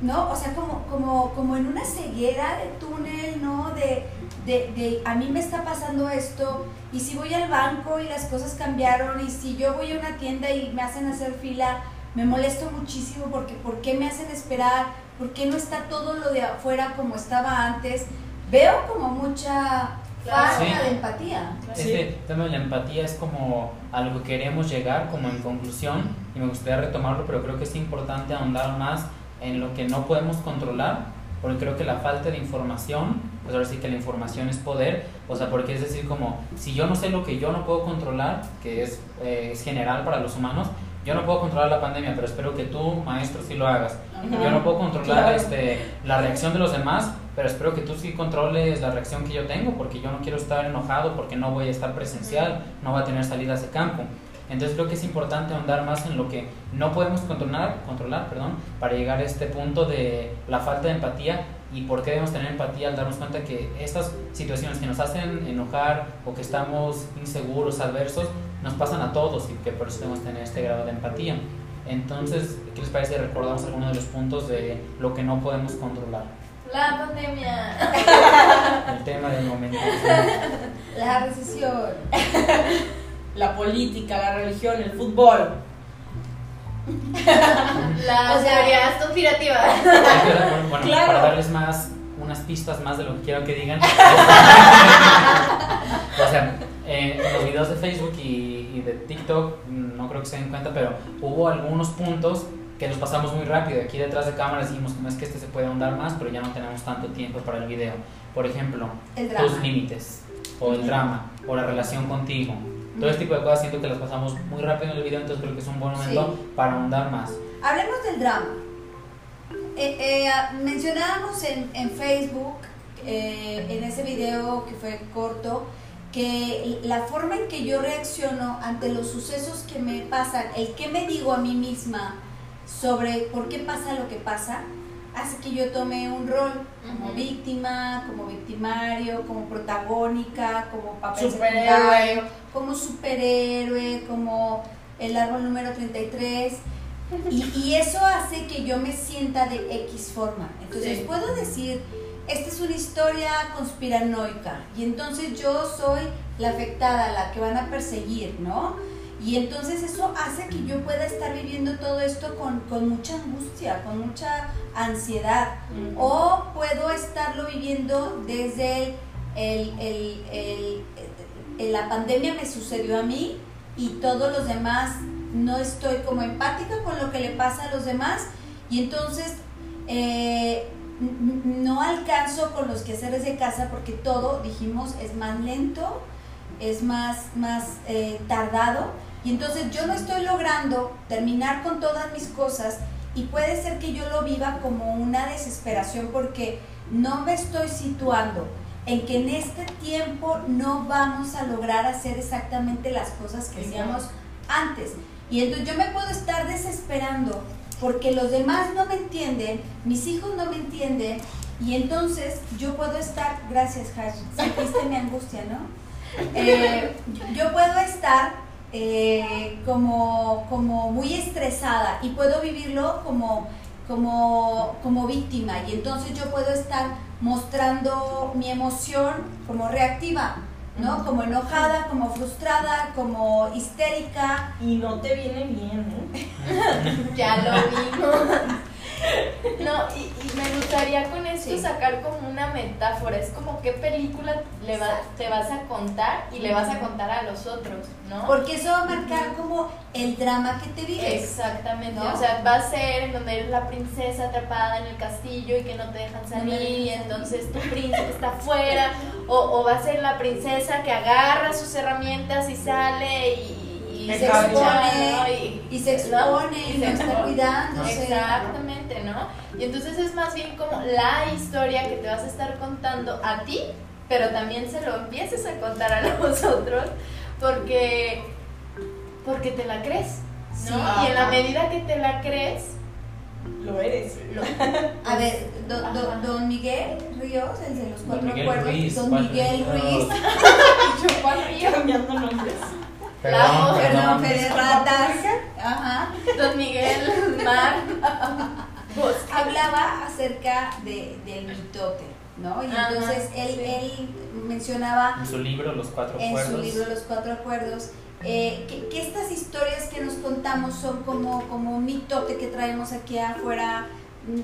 Speaker 1: ¿no? O sea, como, como, como en una ceguera de túnel, ¿no? De, de, de a mí me está pasando esto y si voy al banco y las cosas cambiaron y si yo voy a una tienda y me hacen hacer fila, me molesto muchísimo porque ¿por qué me hacen esperar? ¿Por qué no está todo lo de afuera como estaba antes? Veo como mucha falta
Speaker 4: Sí.
Speaker 1: de empatía.
Speaker 4: Este tema de la empatía es como a lo que queremos llegar, como en conclusión, y me gustaría retomarlo, pero creo que es importante ahondar más en lo que no podemos controlar, porque creo que la falta de información, pues ahora sí que la información es poder, o sea, porque es decir, como si yo no sé lo que yo no puedo controlar, que es, eh, es general para los humanos, yo no puedo controlar la pandemia, pero espero que tú, maestro, sí lo hagas. Yo no puedo controlar
Speaker 3: Claro.
Speaker 4: este, la reacción de los demás, pero espero que tú sí controles la reacción que yo tengo, porque yo no quiero estar enojado, porque no voy a estar presencial, no voy a tener salidas de campo. Entonces creo que es importante ahondar más en lo que no podemos controlar, controlar perdón, para llegar a este punto de la falta de empatía y por qué debemos tener empatía al darnos cuenta que estas situaciones que nos hacen enojar o que estamos inseguros, adversos, nos pasan a todos y que por eso debemos tener este grado de empatía. Entonces, ¿qué les parece recordamos algunos de los puntos de lo que no podemos controlar?
Speaker 2: La pandemia.
Speaker 4: El tema del momento.
Speaker 1: La recesión.
Speaker 3: La política, la religión, el fútbol.
Speaker 2: Las
Speaker 1: O sea-
Speaker 2: teorías conspirativas.
Speaker 4: Bueno, bueno,
Speaker 3: Claro.
Speaker 4: para darles más, unas pistas más de lo que quiero que digan. o sea, eh, en los videos de Facebook y, y de TikTok, mm, no creo que se den cuenta, pero hubo algunos puntos que nos pasamos muy rápido. Aquí detrás de cámara decimos que no es que este se puede ahondar más, pero ya no tenemos tanto tiempo para el video. Por ejemplo, tus límites, o el drama, o la relación contigo. Todo este tipo de cosas siento que las pasamos muy rápido en el video, entonces creo que es un buen momento para ahondar más.
Speaker 1: Hablemos del drama. Eh, eh, mencionábamos en, en Facebook, eh, en ese video que fue corto, que la forma en que yo reacciono ante los sucesos que me pasan, el que me digo a mí misma sobre por qué pasa lo que pasa, hace que yo tome un rol como
Speaker 2: Ujú.
Speaker 1: víctima, como victimario, como protagónica, como papel
Speaker 2: Superhéroe.
Speaker 1: Como superhéroe, como el árbol número 33. Y, y eso hace que yo me sienta de X forma. Entonces
Speaker 2: Sí.
Speaker 1: puedo decir, esta es una historia conspiranoica y entonces yo soy la afectada, la que van a perseguir, ¿no? Y entonces eso hace que yo pueda estar viviendo todo esto con, con mucha angustia, con mucha ansiedad. O puedo estarlo viviendo desde el- el- el- la pandemia me sucedió a mí y todos los demás no estoy como empática con lo que le pasa a los demás. Y entonces eh, no alcanzo con los quehaceres de casa porque todo, dijimos, es más lento, es más, más eh, tardado. Y entonces yo no estoy logrando terminar con todas mis cosas y puede ser que yo lo viva como una desesperación porque no me estoy situando en que en este tiempo no vamos a lograr hacer exactamente las cosas que hacíamos antes. Y entonces yo me puedo estar desesperando porque los demás no me entienden, mis hijos no me entienden, y entonces yo puedo estar, gracias Hash, sentiste mi angustia, ¿no? Eh, yo- puedo estar eh, como, como muy estresada y puedo vivirlo como, como, como víctima y entonces yo puedo estar mostrando mi emoción como reactiva, ¿no? Como enojada, como frustrada, como histérica.
Speaker 3: Y no te viene bien, ¿eh?
Speaker 2: Ya lo vimos. No, y, y me gustaría con esto
Speaker 1: Sí.
Speaker 2: sacar como una metáfora. Es como qué película le va- te vas a contar y le vas a contar a los otros, ¿no?
Speaker 1: Porque eso va a marcar como el drama que te vives.
Speaker 2: Exactamente,
Speaker 1: ¿No?
Speaker 2: o sea, va a ser en donde eres la princesa atrapada en el castillo y que no te dejan salir y entonces tu príncipe está afuera, o, o va a ser la princesa que agarra sus herramientas y sale y, y
Speaker 3: Se expone,
Speaker 2: y,
Speaker 1: Y se expone y,
Speaker 2: se
Speaker 1: no está cuidándose.
Speaker 2: Exactamente, ¿no? Y entonces es más bien como la historia que te vas a estar contando a ti, pero también se lo empieces a contar a los otros porque porque te la crees, ¿no?
Speaker 3: Sí.
Speaker 2: y en la medida que te la crees,
Speaker 3: Lo eres.
Speaker 2: lo-
Speaker 1: A ver, do- do- don Miguel Ríos, el de los
Speaker 4: Don
Speaker 1: cuatro
Speaker 4: Miguel
Speaker 1: acuerdos,
Speaker 4: Ruiz,
Speaker 1: don Miguel
Speaker 4: acuerdos.
Speaker 1: Ruiz,
Speaker 2: Chupó al río.
Speaker 3: Cambiando nombres.
Speaker 4: Perdón,
Speaker 1: perdón,
Speaker 4: perdón.
Speaker 1: Fede Ratas, ajá,
Speaker 2: Don Miguel Mar
Speaker 1: hablaba acerca de, del mitote, ¿no? Y
Speaker 2: Ajá,
Speaker 1: entonces él,
Speaker 2: sí.
Speaker 1: él mencionaba
Speaker 4: En su libro, Los Cuatro
Speaker 1: en
Speaker 4: Acuerdos.
Speaker 1: su libro Los Cuatro Acuerdos, eh, que, que estas historias que nos contamos son como, como un mitote que traemos aquí afuera,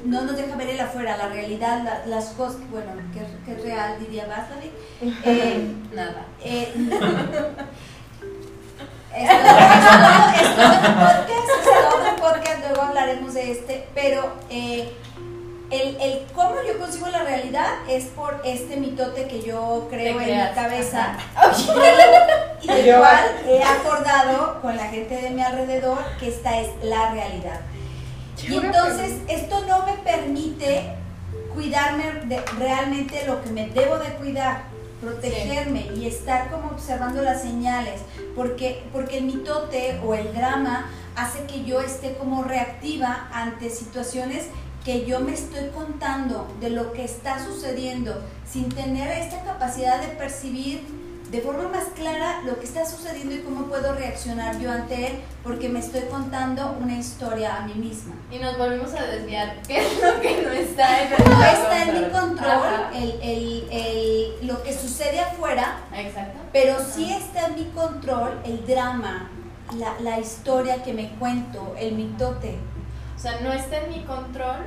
Speaker 1: no nos deja ver el afuera, la realidad, la- las cosas, bueno, que, que es real, diría Václavic. Eh,
Speaker 2: Nada.
Speaker 1: eh, es podcast, es un podcast, luego hablaremos de este, pero eh, el, el cómo yo consigo la realidad es por este mitote que yo creo en mi cabeza. Y del cual he acordado con la gente de mi alrededor que esta es la realidad. Y entonces esto no me permite cuidarme de realmente lo que me debo de cuidar, protegerme y estar como observando las señales, porque, porque el mitote o el drama hace que yo esté como reactiva ante situaciones que yo me estoy contando de lo que está sucediendo sin tener esta capacidad de percibir de forma más clara lo que está sucediendo y cómo puedo reaccionar yo ante él porque me estoy contando una historia a mí misma.
Speaker 2: Y nos volvimos a desviar. ¿Qué es lo que no está en
Speaker 1: No
Speaker 2: nuestro
Speaker 1: está en mi control el, el- el- lo que sucede afuera,
Speaker 2: Exacto.
Speaker 1: pero sí está en mi control el drama, la, la historia que me cuento, el mitote.
Speaker 2: O sea, no está en mi control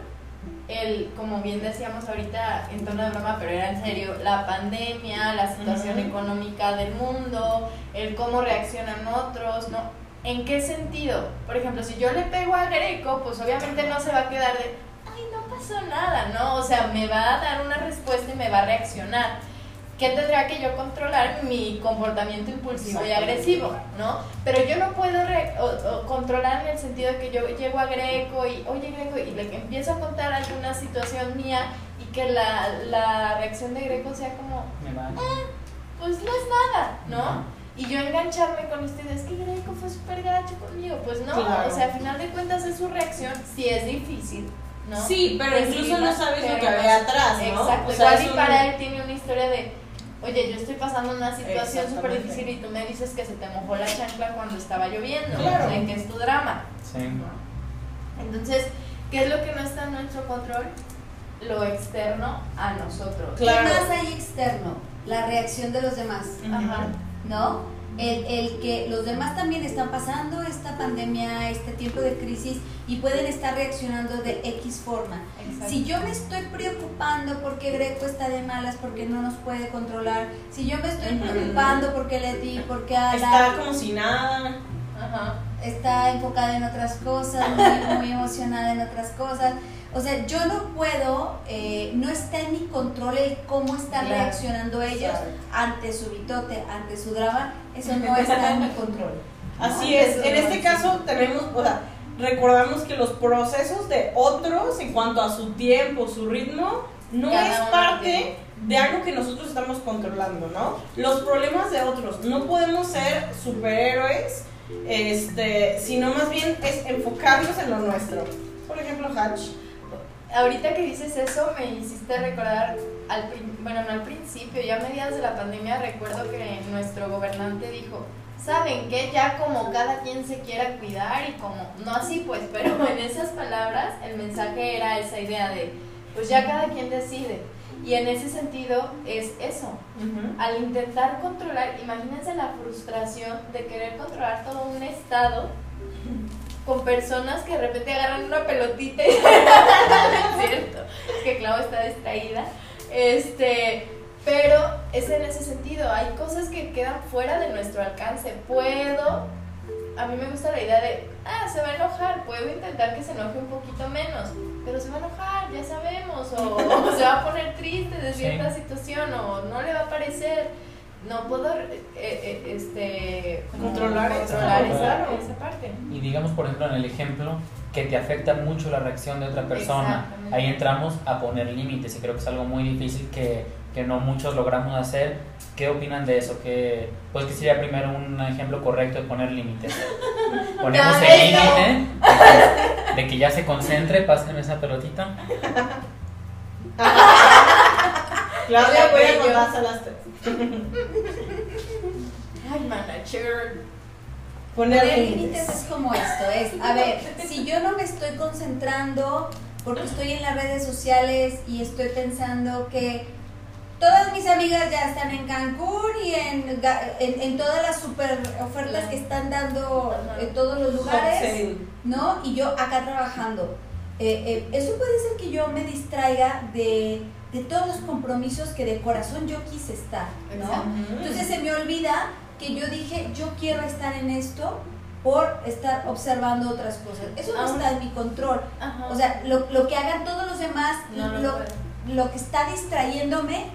Speaker 2: el, como bien decíamos ahorita en tono de broma, pero era en serio, la pandemia, la situación económica del mundo, el cómo reaccionan otros, ¿no? ¿En qué sentido? Por ejemplo, si yo le pego a Greco, pues obviamente no se va a quedar de, ay, no pasó nada, ¿no? O sea, me va a dar una respuesta y me va a reaccionar. ¿Qué tendría que yo controlar? Mi comportamiento impulsivo y agresivo, ¿no? Pero yo no puedo controlar en el sentido de que yo llego a Greco y, oye Greco, y le empiezo a contar alguna situación mía y que la, la reacción de Greco sea como, ah, pues no es nada, ¿no? Y yo engancharme con ustedes, que Greco fue súper gacho conmigo. Pues no, o sea, al final de cuentas es su reacción, sí es difícil, ¿no?
Speaker 3: Sí, pero incluso no sabes lo que había atrás, ¿no?
Speaker 2: Exacto, igual y para él tiene una historia de, oye, yo estoy pasando una situación súper difícil y tú me dices que se te mojó la chancla cuando estaba lloviendo, claro. o que es tu drama.
Speaker 4: Sí.
Speaker 2: Entonces, ¿qué es lo que no está en nuestro control? Lo externo a nosotros.
Speaker 1: ¿Qué más hay externo? La reacción de los demás. Ajá. ¿no? El, el, que los demás también están pasando esta pandemia, este tiempo de crisis y pueden estar reaccionando de X forma. Si yo me estoy preocupando porque Greco está de malas, porque no nos puede controlar, si yo me estoy preocupando porque le di, porque
Speaker 3: Está como si nada.
Speaker 1: Está enfocada en otras cosas, muy, muy emocionada en otras cosas o sea, yo no puedo, eh, no está en mi control el cómo están reaccionando ellos ante su bitote, ante su drama, eso no está en mi control.
Speaker 3: Así es, en este caso tenemos, o sea, recordamos que los procesos de otros en cuanto a su tiempo, su ritmo, no es parte de algo que nosotros estamos controlando, ¿no? Los problemas de otros, no podemos ser superhéroes, este, sino más bien es enfocarnos en lo nuestro. Por ejemplo, Hatch
Speaker 2: ahorita que dices eso me hiciste recordar, al, bueno, no al principio, ya a mediados de la pandemia recuerdo que nuestro gobernante dijo, ¿saben qué? Ya como cada quien se quiera cuidar y como, no así pues, pero en esas palabras el mensaje era esa idea de, pues ya cada quien decide. Y en ese sentido es eso, al intentar controlar, imagínense la frustración de querer controlar todo un estado con personas que de repente agarran una pelotita y es cierto, es que Distraída. Este, pero es en ese sentido, hay cosas que quedan fuera de nuestro alcance. Puedo, a mí me gusta la idea de, ah, se va a enojar, puedo intentar que se enoje un poquito menos, pero se va a enojar, ya sabemos, o, se va a poner triste de cierta situación, o no le va a parecer no puedo eh, eh, este,
Speaker 3: controlar,
Speaker 2: controlar esa, parte.
Speaker 4: Y digamos, por ejemplo, en el ejemplo que te afecta mucho la reacción de otra persona, ahí entramos a poner límites y creo que es algo muy difícil que, que no muchos logramos hacer. ¿Qué opinan de eso? ¿Qué, pues que sería primero un ejemplo correcto de poner límites. Ponemos el límite de, que ya se concentre, pásenme esa pelotita.
Speaker 3: Claudia, voy a a las
Speaker 2: Ay, manager.
Speaker 1: Poner límites es como esto, es, a ver, si yo no me estoy concentrando porque estoy en las redes sociales y estoy pensando que todas mis amigas ya están en Cancún y en, en, todas las super ofertas que están dando en todos los lugares, ¿no? Y yo acá trabajando. Eh, eh, eso puede ser que yo me distraiga de de todos los compromisos que de corazón yo quise estar, ¿no? Entonces se me olvida que yo dije, yo quiero estar en esto por estar observando otras cosas. Eso no está en mi control. O sea, lo, lo, que hagan todos los demás, lo, lo, que está distrayéndome,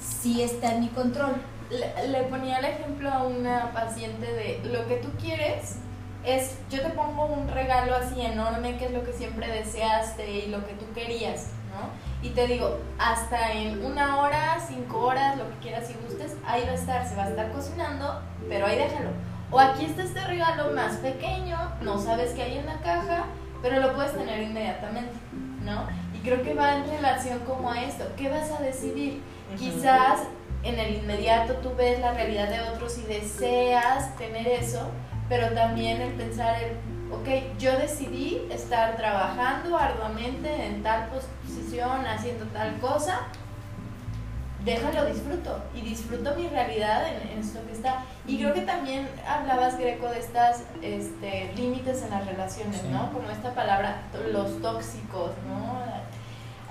Speaker 1: sí está en mi control.
Speaker 2: Le, le, ponía el ejemplo a una paciente de lo que tú quieres es, yo te pongo un regalo así enorme, que es lo que siempre deseaste y lo que tú querías, ¿no? Y te digo, hasta en una hora, cinco horas, lo que quieras y gustes, ahí va a estar, se va a estar cocinando, pero ahí déjalo. O aquí está este regalo más pequeño, no sabes qué hay en la caja, pero lo puedes tener inmediatamente, ¿no? Y creo que va en relación como a esto, ¿qué vas a decidir? Quizás en el inmediato tú ves la realidad de otros y deseas tener eso, pero también el pensar el ok, yo decidí estar trabajando arduamente en tal posición, haciendo tal cosa, déjalo disfruto y disfruto mi realidad en, esto que está. Y creo que también hablabas, Greco, de estas este, límites en las relaciones, ¿no? Como esta palabra, los tóxicos, ¿no?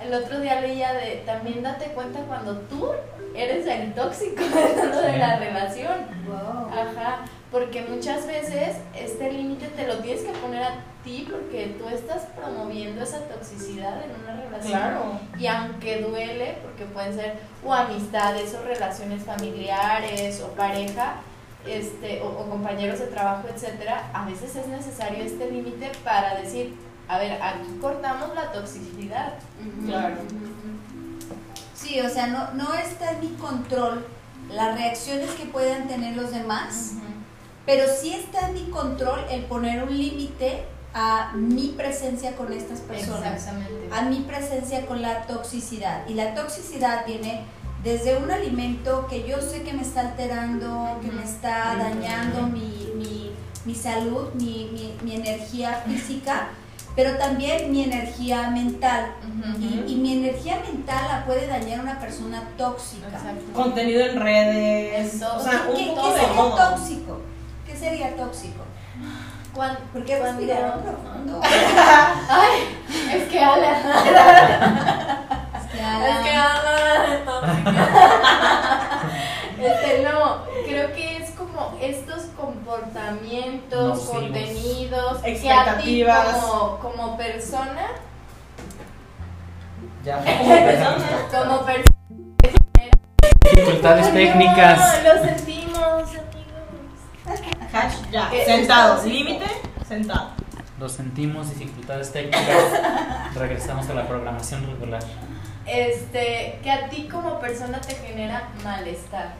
Speaker 2: El otro día leía de, también date cuenta cuando tú eres el tóxico dentro de la relación.
Speaker 1: Wow.
Speaker 2: Ajá, porque muchas veces este límite te lo tienes que poner a ti porque tú estás promoviendo esa toxicidad en una relación.
Speaker 3: Claro.
Speaker 2: Y aunque duele, porque pueden ser o amistades o relaciones familiares o pareja, este, o, o compañeros de trabajo, etcétera, a veces es necesario este límite para decir, a ver, aquí cortamos la toxicidad.
Speaker 3: Claro.
Speaker 1: Sí, o sea, no, no está en mi control las reacciones que puedan tener los demás, pero sí está en mi control el poner un límite a mi presencia con estas personas,
Speaker 2: Exactamente.
Speaker 1: a mi presencia con la toxicidad. Y la toxicidad viene desde un alimento que yo sé que me está alterando, que me está dañando mi, mi- mi salud, mi, mi- mi energía física, pero también mi energía mental. Y, y mi energía mental la puede dañar una persona tóxica.
Speaker 2: Exacto.
Speaker 3: Contenido en redes. O sea,
Speaker 1: ¿Qué,
Speaker 3: un
Speaker 1: qué
Speaker 3: todo de
Speaker 1: sería
Speaker 3: todo.
Speaker 1: tóxico? ¿Qué sería tóxico?
Speaker 2: Cuan-
Speaker 1: Porque
Speaker 2: cuando-
Speaker 1: respiraron profundo.
Speaker 2: Ay, es que Ala.
Speaker 1: Es que,
Speaker 2: Es que
Speaker 1: Alan,
Speaker 2: Ala tóxica. Este, no, creo que es como estos comportamientos,
Speaker 4: Nocivos.
Speaker 2: contenidos, que a ti
Speaker 3: Expectativas.
Speaker 2: como, como persona,
Speaker 4: Ya.
Speaker 3: Como persona.
Speaker 2: como persona.
Speaker 4: Dificultades técnicas.
Speaker 2: No, lo amigos.
Speaker 3: Hash, ya.
Speaker 2: ¿Qué?
Speaker 3: Sentado.
Speaker 2: Tóxico.
Speaker 3: Límite, sentado.
Speaker 4: Lo sentimos, dificultades técnicas. Regresamos a la programación regular.
Speaker 2: Este, que a ti como persona te genera malestar.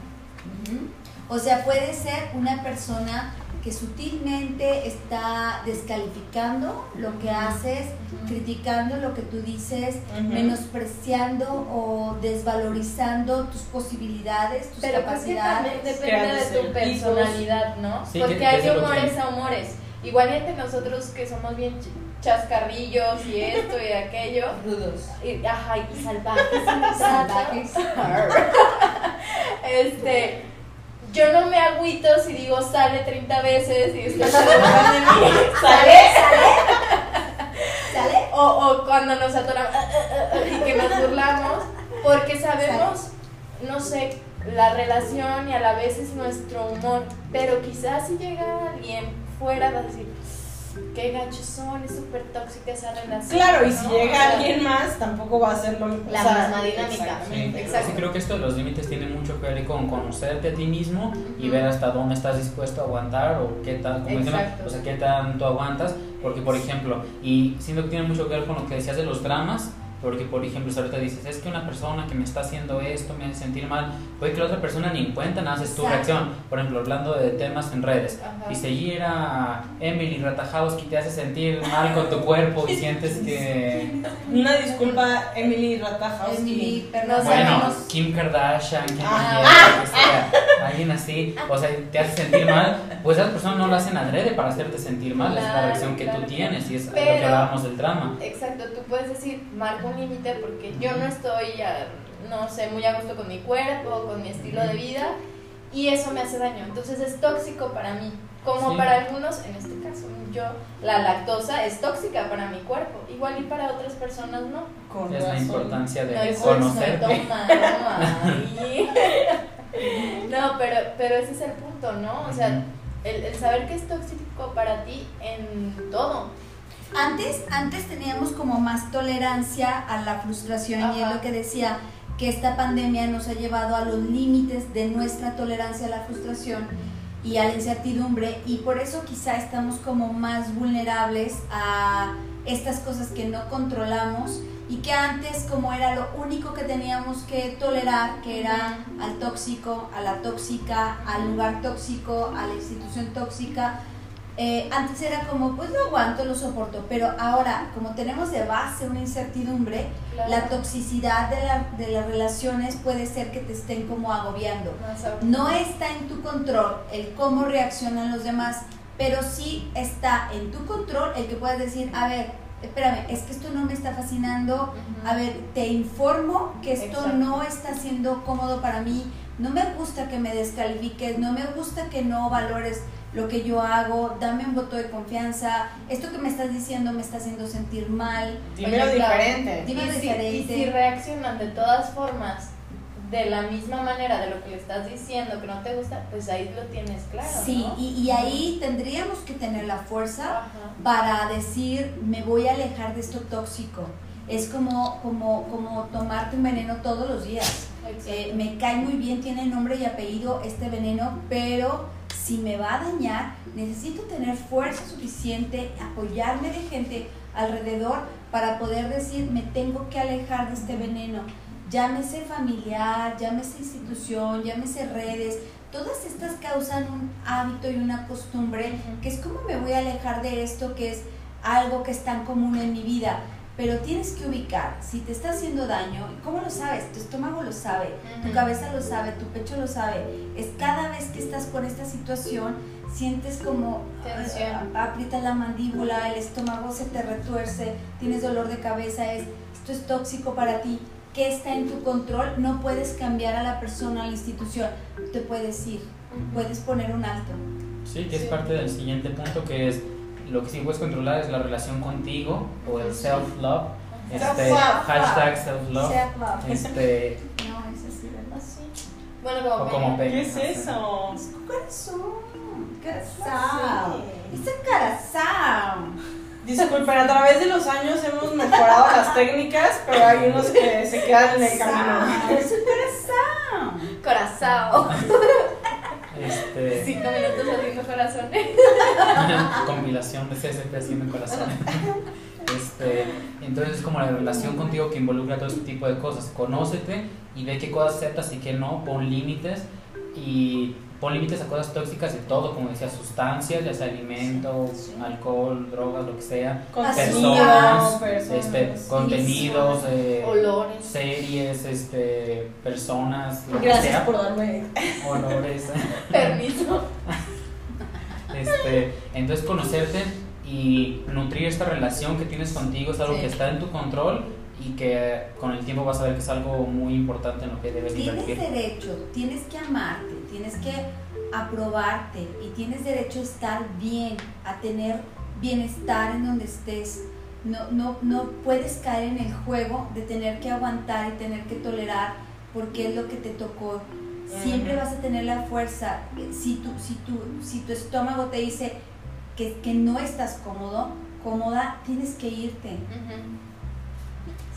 Speaker 1: O sea, puede ser una persona que sutilmente está descalificando lo que haces, criticando lo que tú dices, menospreciando o desvalorizando tus posibilidades, tus
Speaker 2: Pero que
Speaker 1: capacidades.
Speaker 2: también depende
Speaker 3: creando
Speaker 2: de tu personalidad, ¿no?
Speaker 4: Sí,
Speaker 2: Porque
Speaker 4: que- que
Speaker 2: hay humores
Speaker 4: que-
Speaker 2: a humores. Igual entre nosotros que somos bien ch- chascarrillos y esto y aquello.
Speaker 1: Rudos.
Speaker 2: Y, ajá, y salvajes.
Speaker 1: Salvajes.
Speaker 2: este, yo no me agüito si digo sale 30 veces y estoy hablando de mí.
Speaker 3: ¿Sale?
Speaker 1: ¿Sale?
Speaker 2: O, o cuando nos atoramos y que nos burlamos, porque sabemos, no sé, la relación y a la vez es nuestro humor, pero quizás si llega alguien fuera a decir, qué gachos son, es súper tóxica esa relación.
Speaker 3: Claro, y si
Speaker 2: ¿no?
Speaker 3: llega alguien más, tampoco va a ser lo mismo.
Speaker 2: La
Speaker 3: o sea,
Speaker 2: misma dinámica.
Speaker 4: Sí,
Speaker 2: Exacto.
Speaker 4: sí, creo que esto de los límites tiene mucho que ver con conocerte a ti mismo y ver hasta dónde estás dispuesto a aguantar o qué tan, como o sea, qué tanto aguantas, porque por ejemplo, y siento que tiene mucho que ver con lo que decías de los dramas, porque por ejemplo, si ahorita dices, es que una persona que me está haciendo esto me hace sentir mal, puede que la otra persona ni en cuenta, nada, es tu reacción, por ejemplo, hablando de temas en redes,
Speaker 2: Ajá.
Speaker 4: y seguir a Emily Ratajkowski te hace sentir mal con tu cuerpo y sientes que...
Speaker 3: Una disculpa, Emily Ratajkowski.
Speaker 1: Emily, perdón.
Speaker 2: No
Speaker 4: Bueno,
Speaker 2: sabemos.
Speaker 4: Kim Kardashian, Kim
Speaker 3: Ah.
Speaker 4: Kardashian, que sea, alguien así, o sea, te hace sentir mal, pues esas personas no lo hacen adrede para hacerte sentir mal, es la
Speaker 2: Claro,
Speaker 4: reacción que
Speaker 2: claro.
Speaker 4: tú tienes y es lo que
Speaker 2: Pero-
Speaker 4: hablábamos del drama.
Speaker 2: Exacto, tú puedes decir, marco un límite porque yo no estoy, ah, no sé, muy a gusto con mi cuerpo, con mi estilo de vida y eso me hace daño. Entonces es tóxico para mí. Como
Speaker 4: Sí.
Speaker 2: para algunos, en este caso yo, la lactosa es tóxica para mi cuerpo. Igual y para otras personas no.
Speaker 3: Con
Speaker 4: Es la importancia de
Speaker 2: No,
Speaker 4: conocerte.
Speaker 2: No, pero, pero ese es el punto, ¿no? O sea, el, el saber que es tóxico para ti en todo.
Speaker 1: Antes, antes teníamos como más tolerancia a la frustración y es lo que decía que esta pandemia nos ha llevado a los límites de nuestra tolerancia a la frustración y a la incertidumbre y por eso quizá estamos como más vulnerables a estas cosas que no controlamos y que antes como era lo único que teníamos que tolerar, que era al tóxico, a la tóxica, al lugar tóxico, a la institución tóxica, eh, antes era como, pues lo aguanto, lo soporto, pero ahora, como tenemos de base una incertidumbre,
Speaker 2: Claro.
Speaker 1: la toxicidad de, la- de las relaciones puede ser que te estén como agobiando. No está en tu control el cómo reaccionan los demás, pero sí está en tu control el que puedas decir, a ver, espérame, es que esto no me está fascinando, a ver, te informo que esto
Speaker 2: Exacto.
Speaker 1: no está siendo cómodo para mí, no me gusta que me descalifiques, no me gusta que no valores lo que yo hago, dame un voto de confianza, esto que me estás diciendo me está haciendo sentir mal.
Speaker 3: Dímelo
Speaker 2: Oye, claro.
Speaker 3: diferente.
Speaker 1: Dímelo
Speaker 2: y si,
Speaker 1: diferente.
Speaker 2: y si reaccionan de todas formas de la misma manera de lo que le estás diciendo que no te gusta, pues ahí lo tienes claro.
Speaker 1: Sí,
Speaker 2: ¿no?
Speaker 1: y, y ahí tendríamos que tener la fuerza
Speaker 2: Ajá.
Speaker 1: para decir, me voy a alejar de esto tóxico. Es como, como, como tomarte un veneno todos los días. Eh, me cae muy bien, tiene nombre y apellido este veneno, pero si me va a dañar, necesito tener fuerza suficiente, apoyarme de gente alrededor para poder decir, me tengo que alejar de este veneno. Llámese familiar, llámese institución, llámese redes, todas estas causan un hábito y una costumbre que es como me voy a alejar de esto que es algo que es tan común en mi vida. Pero tienes que ubicar, si te está haciendo daño, ¿cómo lo sabes? Tu estómago lo sabe, tu cabeza lo sabe, tu pecho lo sabe. Es cada vez que estás con esta situación, sientes como
Speaker 2: Tensión.
Speaker 1: ah, aprietas la mandíbula, el estómago se te retuerce, tienes dolor de cabeza, es esto es tóxico para ti. ¿Qué está en tu control? No puedes cambiar a la persona, a la institución. Te puedes ir, puedes poner un alto.
Speaker 4: Sí, que es
Speaker 2: Sí.
Speaker 4: parte del siguiente punto que es lo que sí puedes controlar es la relación contigo o el self-love. Este, hashtag self-love.
Speaker 1: Self-love.
Speaker 4: Este,
Speaker 1: No, es así, ¿verdad?
Speaker 2: Así. Bueno, como,
Speaker 4: o como.
Speaker 3: ¿Qué es eso?
Speaker 1: Es corazón.
Speaker 3: Sí.
Speaker 1: Corazón. Es el corazón.
Speaker 3: Disculpen, a través de los años hemos mejorado las técnicas, pero hay unos que se quedan en el camino.
Speaker 1: Es el corazón.
Speaker 2: Corazao.
Speaker 4: este,
Speaker 2: Cinco minutos haciendo corazones.
Speaker 4: compilación de CSP haciendo corazón. Este, entonces es como la relación contigo que involucra todo este tipo de cosas. Conócete y ve qué cosas aceptas y qué no, pon límites y pon límites a cosas tóxicas de todo, como decía, sustancias, ya sea
Speaker 1: Sí.
Speaker 4: alcohol, drogas, lo que sea, personas,
Speaker 3: personas.
Speaker 4: este, contenidos, eh,
Speaker 2: Olores.
Speaker 4: series, este, personas, lo que
Speaker 3: Gracias
Speaker 4: sea,
Speaker 3: por darme.
Speaker 4: olores.
Speaker 2: Permiso.
Speaker 4: Este, entonces conocerte y nutrir esta relación que tienes contigo es algo
Speaker 2: Sí.
Speaker 4: que está en tu control y que con el tiempo vas a ver que es algo muy importante en lo que debes
Speaker 1: Tienes
Speaker 4: invertir.
Speaker 1: derecho, tienes que amarte, tienes que aprobarte y tienes derecho a estar bien, a tener bienestar en donde estés. No, no, no puedes caer en el juego de tener que aguantar y tener que tolerar porque es lo que te tocó. Siempre vas a tener la fuerza. Si tu, si tu, si tu estómago te dice que, que no estás cómodo, cómoda, tienes que irte.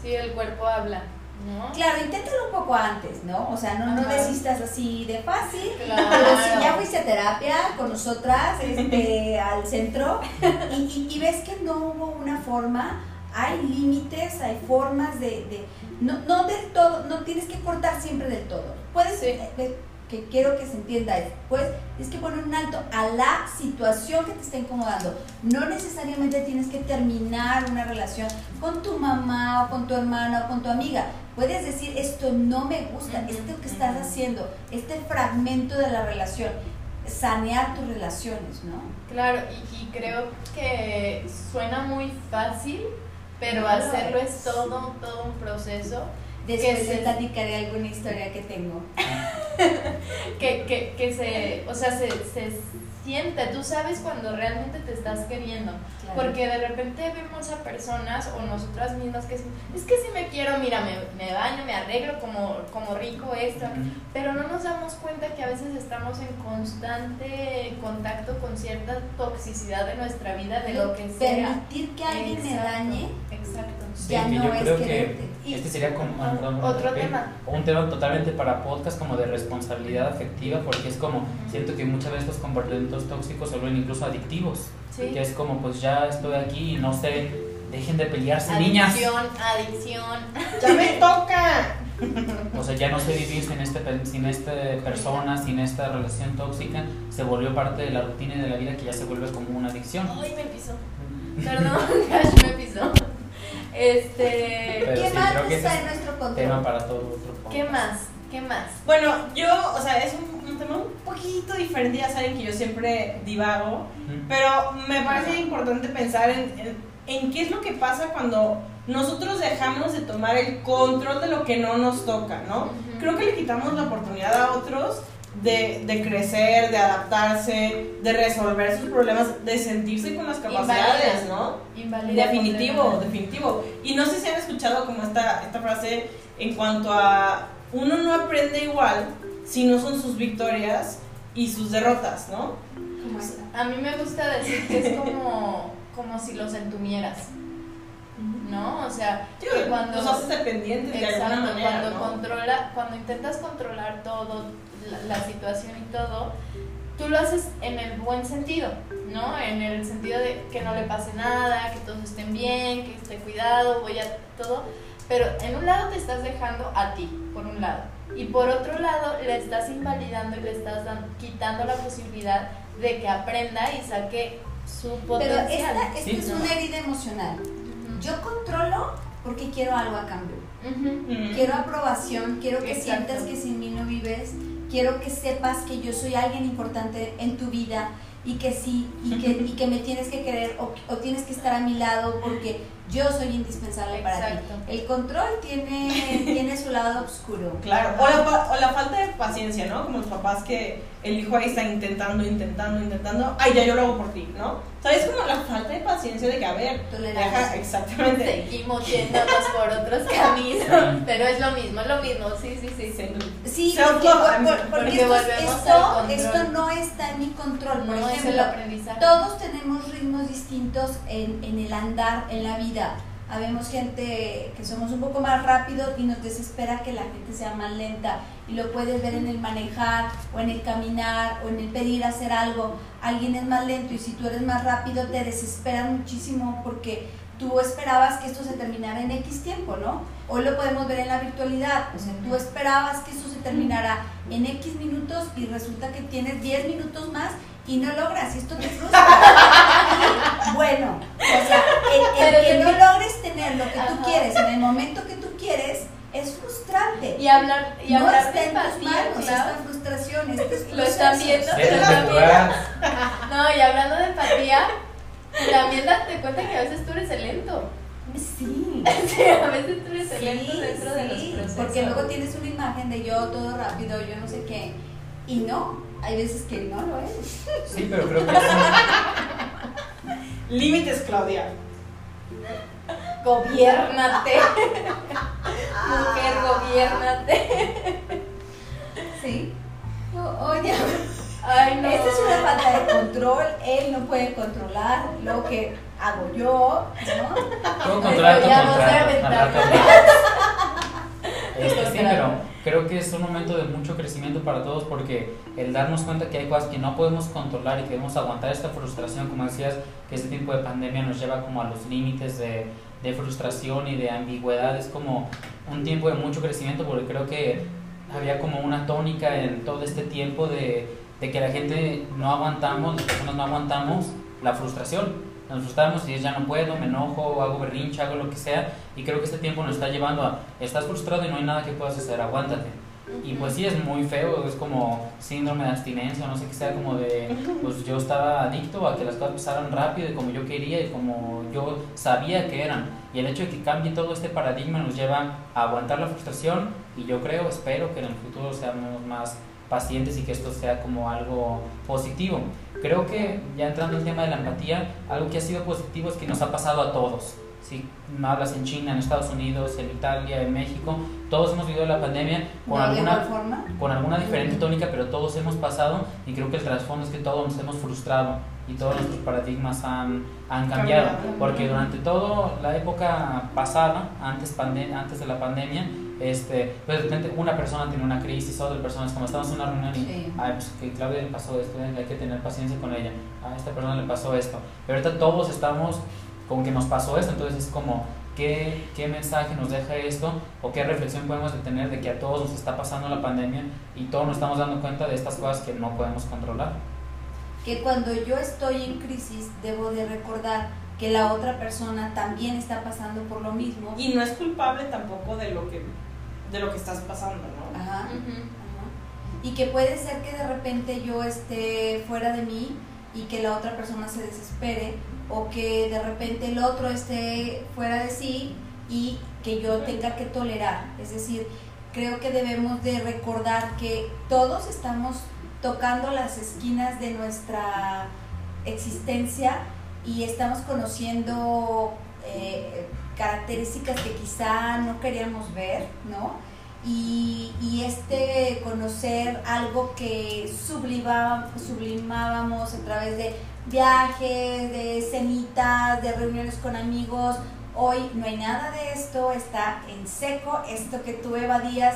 Speaker 2: Sí, el cuerpo habla, ¿no?
Speaker 1: Claro, inténtalo un poco antes, ¿no? O sea, no, no desistas así de fácil.
Speaker 2: Claro.
Speaker 1: Pero si ya fuiste a terapia con nosotras, este, al centro, y, y- y ves que no hubo una forma, hay límites, hay formas de... de- no, no del todo, no tienes que cortar siempre del todo. Puedes,
Speaker 2: Sí.
Speaker 1: eh, que quiero que se entienda es, pues tienes que poner un alto a la situación que te está incomodando. No necesariamente tienes que terminar una relación con tu mamá o con tu hermana o con tu amiga. Puedes decir, esto no me gusta, esto que estás haciendo, este fragmento de la relación, sanear tus relaciones, ¿no?
Speaker 2: Claro, y, y creo que suena muy fácil, pero
Speaker 1: No lo
Speaker 2: hacerlo
Speaker 1: es.
Speaker 2: es todo, todo un proceso
Speaker 1: Después
Speaker 2: Que
Speaker 1: te
Speaker 2: se-
Speaker 1: platicaré alguna historia que tengo.
Speaker 2: que, que, que se, o sea, se, se siente, tú sabes cuando realmente te estás queriendo,
Speaker 1: Claro.
Speaker 2: porque de repente vemos a personas o nosotras mismas que es, es que si me quiero, mira, me, me baño, me arreglo como, como rico esto, pero no nos damos cuenta que a veces estamos en constante contacto con cierta toxicidad de nuestra vida, de lo que sea.
Speaker 1: Permitir que alguien me
Speaker 2: Exacto,
Speaker 1: dañe
Speaker 2: Exacto.
Speaker 4: Sí,
Speaker 1: ya
Speaker 4: que
Speaker 1: no
Speaker 4: yo
Speaker 1: es
Speaker 4: creo que
Speaker 1: quererte.
Speaker 2: Y-
Speaker 4: este sería como perdón,
Speaker 2: otro tema.
Speaker 4: un tema totalmente para podcast como de responsabilidad afectiva porque es como siento que muchas veces los comportamientos tóxicos se vuelven incluso adictivos
Speaker 2: Sí.
Speaker 4: que es como pues ya estoy aquí y no sé dejen de pelearse niñas
Speaker 2: Adicción, adicción.
Speaker 3: ¡Ya me toca!
Speaker 4: o sea ya no sé vivir sin este pe- sin esta persona sin esta relación tóxica se volvió parte de la rutina y de la vida que ya se vuelve como una adicción
Speaker 2: Ay, me pisó. Perdón, Cash me pisó. Este.
Speaker 4: Pero
Speaker 1: ¿Qué
Speaker 4: sí,
Speaker 1: más
Speaker 4: creo que
Speaker 1: está
Speaker 4: ese
Speaker 1: en nuestro
Speaker 4: tema
Speaker 1: control?
Speaker 4: para todo otro podcast.
Speaker 2: ¿Qué más? ¿Qué más?
Speaker 3: Bueno, yo, o sea, es un, un tema un poquito diferente, ya saben que yo siempre divago, pero me parece importante pensar en, en, en qué es lo que pasa cuando nosotros dejamos de tomar el control de lo que no nos toca, ¿no? Creo que le quitamos la oportunidad a otros de, de crecer, de adaptarse, de resolver sus problemas, de sentirse con las capacidades,
Speaker 2: Invalida.
Speaker 3: ¿no?
Speaker 2: Invalida
Speaker 3: Definitivo, definitivo. Y no sé si han escuchado como esta, esta frase en cuanto a uno no aprende igual si no son sus victorias y sus derrotas, ¿no?
Speaker 2: A mí me gusta decir que es como, como si los entumieras, ¿no? O sea, que cuando...
Speaker 3: los haces dependientes de
Speaker 2: Exacto,
Speaker 3: alguna manera,
Speaker 2: cuando
Speaker 3: ¿no?
Speaker 2: controla, cuando intentas controlar todo, la, la situación y todo, tú lo haces en el buen sentido, ¿no? En el sentido de que no le pase nada, que todos estén bien, que esté cuidado, voy a todo, pero en un lado te estás dejando a ti, por un lado, y por otro lado le estás invalidando y le estás dan- quitando la posibilidad de que aprenda y saque su
Speaker 1: Pero
Speaker 2: potencial.
Speaker 1: esta, esta
Speaker 4: Sí.
Speaker 1: es una herida emocional.
Speaker 2: Ujú.
Speaker 1: Yo controlo porque quiero algo a cambio.
Speaker 2: Ujú.
Speaker 3: Mm.
Speaker 1: Quiero aprobación, quiero que
Speaker 2: Exacto.
Speaker 1: sientas que sin mí no vives, quiero que sepas que yo soy alguien importante en tu vida y que sí, y que, y que me tienes que querer o, o tienes que estar a mi lado porque yo soy indispensable para ti. El control tiene, tiene su lado oscuro.
Speaker 3: Claro, o la, pa- o la falta de paciencia, ¿no? Como los papás que el hijo ahí está intentando, intentando, intentando, ay, ya yo lo hago por ti, ¿no? ¿Sabes? Como la falta de paciencia de que, a ver, deja, exactamente.
Speaker 2: Seguimos yéndonos por otros caminos, pero es lo mismo, es lo mismo, sí, sí, sí.
Speaker 1: Sí,
Speaker 3: Self-love,
Speaker 1: porque, por- por- porque
Speaker 2: porque
Speaker 1: esto,
Speaker 2: volvemos
Speaker 1: esto,
Speaker 2: al control.
Speaker 1: esto no está en mi control. Por
Speaker 2: No es el
Speaker 1: ejemplo,
Speaker 2: aprendizaje.
Speaker 1: todos tenemos distintos en, en el andar, en la vida. Habemos gente que somos un poco más rápidos y nos desespera que la gente sea más lenta. Y lo puedes ver en el manejar, o en el caminar, o en el pedir hacer algo. Alguien es más lento y si tú eres más rápido te desesperan muchísimo porque tú esperabas que esto se terminara en X tiempo, ¿no? Hoy lo podemos ver en la virtualidad. O sea, tú esperabas que esto se terminara en X minutos y resulta que tienes 10 minutos más y no logras y esto te frustra. Bueno, o sea, el, el
Speaker 2: Pero
Speaker 1: que no logres tener lo que tú quieres en el momento que tú quieres es frustrante.
Speaker 2: Y hablar, y
Speaker 1: no
Speaker 2: hablar
Speaker 1: está
Speaker 2: de
Speaker 1: en tus manos
Speaker 2: claro.
Speaker 1: esta frustración, este
Speaker 2: Lo están viendo.
Speaker 4: De jugar.
Speaker 2: No, y hablando de empatía, también date cuenta que a veces tú eres el lento.
Speaker 1: Sí.
Speaker 2: Sí, a veces tú eres el
Speaker 1: Sí,
Speaker 2: lento dentro de los procesos.
Speaker 1: porque luego tienes una imagen de yo todo rápido, yo no sé qué, y no, hay veces que no lo es.
Speaker 4: Sí, pero creo que es
Speaker 3: Límites, Claudia.
Speaker 2: Gobiérnate. Mujer, gobiérnate.
Speaker 1: Sí. Oye,
Speaker 2: Ay, no.
Speaker 1: esta es una falta de control, él no puede controlar lo que hago yo, ¿no?
Speaker 4: Puedo controlar tu rato. Este, sí, pero creo que es un momento de mucho crecimiento para todos porque el darnos cuenta que hay cosas que no podemos controlar y que debemos aguantar esta frustración, como decías, que este tiempo de pandemia nos lleva como a los límites de, frustración y de ambigüedad, es como un tiempo de mucho crecimiento porque creo que había como una tónica en todo este tiempo de que la gente no aguantamos, las personas no aguantamos la frustración. Nos frustramos y es ya no puedo, me enojo, hago berrinche, hago lo que sea. Y creo que este tiempo nos está llevando a, estás frustrado y no hay nada que puedas hacer, aguántate. Y pues sí, es muy feo, es como síndrome de abstinencia, no sé qué sea, como de, pues yo estaba adicto a que las cosas pasaran rápido y como yo quería y como yo sabía que eran. Y el hecho de que cambie todo este paradigma nos lleva a aguantar la frustración y yo creo, espero que en el futuro seamos más pacientes y que esto sea como algo positivo. Creo que ya entrando al tema de la empatía, algo que ha sido positivo es que nos ha pasado a todos. Si hablas en China, en Estados Unidos, en Italia, en México, todos hemos vivido la pandemia con
Speaker 1: ¿No de
Speaker 4: alguna
Speaker 1: forma?
Speaker 4: con alguna diferente tónica, pero todos hemos pasado y creo que el trasfondo es que todos nos hemos frustrado y todos nuestros paradigmas han, han cambiado. Porque durante toda la época pasada, antes, pande- antes de la pandemia, este, pues de repente una persona tiene una crisis, otra persona, es como estamos en una reunión y,
Speaker 1: Sí.
Speaker 4: ay, pues que Claudia le pasó esto, hay que tener paciencia con ella, a esta persona le pasó esto. Pero ahorita todos estamos con que nos pasó esto, entonces es como, ¿qué, qué mensaje nos deja esto? ¿O qué reflexión podemos de tener de que a todos nos está pasando la pandemia y todos nos estamos dando cuenta de estas cosas que no podemos controlar?
Speaker 1: Que cuando yo estoy en crisis debo de recordar que la otra persona también está pasando por lo mismo.
Speaker 3: Y no es culpable tampoco de lo que, de lo que estás pasando, ¿no?
Speaker 1: Ajá. Ajá. Y que puede ser que de repente yo esté fuera de mí y que la otra persona se desespere o que de repente el otro esté fuera de sí y que yo tenga que tolerar. Es decir, creo que debemos de recordar que todos estamos tocando las esquinas de nuestra existencia y estamos conociendo eh, características que quizá no queríamos ver, ¿no? y, y este conocer algo que sublimaba- sublimábamos a través de viajes, de cenitas, de reuniones con amigos. Hoy no hay nada de esto, está en seco, esto que tú evadías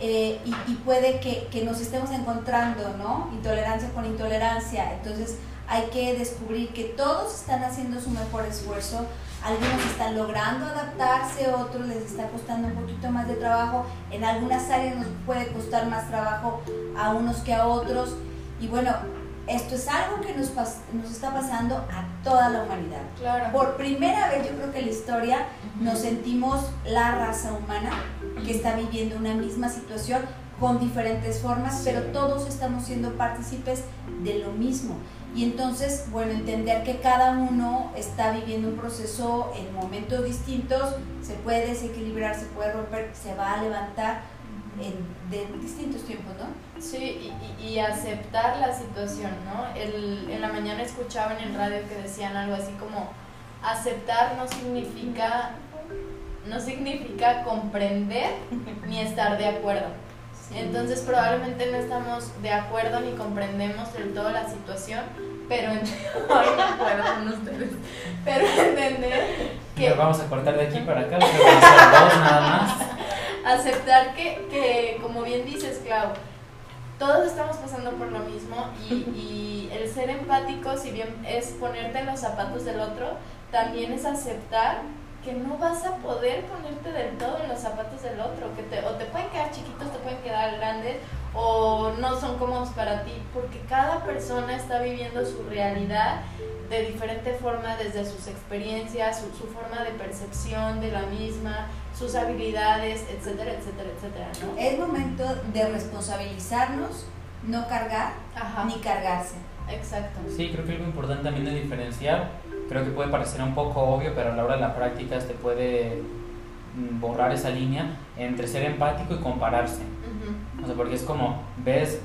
Speaker 1: eh, y, y puede que, que nos estemos encontrando, ¿no? Intolerancia con intolerancia. Entonces hay que descubrir que todos están haciendo su mejor esfuerzo. Algunos están logrando adaptarse, otros les está costando un poquito más de trabajo. En algunas áreas nos puede costar más trabajo a unos que a otros. Y bueno, esto es algo que nos, nos está pasando a toda la humanidad.
Speaker 2: Claro.
Speaker 1: Por primera vez yo creo que en la historia nos sentimos la raza humana que está viviendo una misma situación con diferentes formas, pero todos estamos siendo partícipes de lo mismo. Y entonces, bueno, entender que cada uno está viviendo un proceso en momentos distintos, se puede desequilibrar, se puede romper, se va a levantar en distintos tiempos, ¿no?
Speaker 2: Sí, y, y- y aceptar la situación, ¿no? El, en la mañana escuchaba en el radio que decían algo así como aceptar no significa no significa comprender ni estar de acuerdo. Entonces probablemente no estamos de acuerdo ni comprendemos del todo la situación, pero puedo con ustedes. Pero entender que
Speaker 4: Mira, vamos a cortar de aquí para acá, vamos a dos nada más.
Speaker 2: aceptar que, que, como bien dices, Clau, todos estamos pasando por lo mismo y, y el ser empático, si bien es ponerte en los zapatos del otro, también es aceptar que no vas a poder ponerte del todo en los zapatos del otro, que te, o te pueden quedar chiquitos, grandes, o no son cómodos para ti, porque cada persona está viviendo su realidad de diferente forma desde sus experiencias, su, su forma de percepción de la misma, sus habilidades, etcétera, etcétera, etcétera, ¿no?
Speaker 1: Es momento de responsabilizarnos, no cargar
Speaker 2: Ajá,
Speaker 1: ni cargarse.
Speaker 2: exacto.
Speaker 4: Sí, creo que algo importante también de diferenciar, creo que puede parecer un poco obvio, pero a la hora de la práctica te puede mm, borrar esa línea entre ser empático y compararse. O sea, porque es como, ves,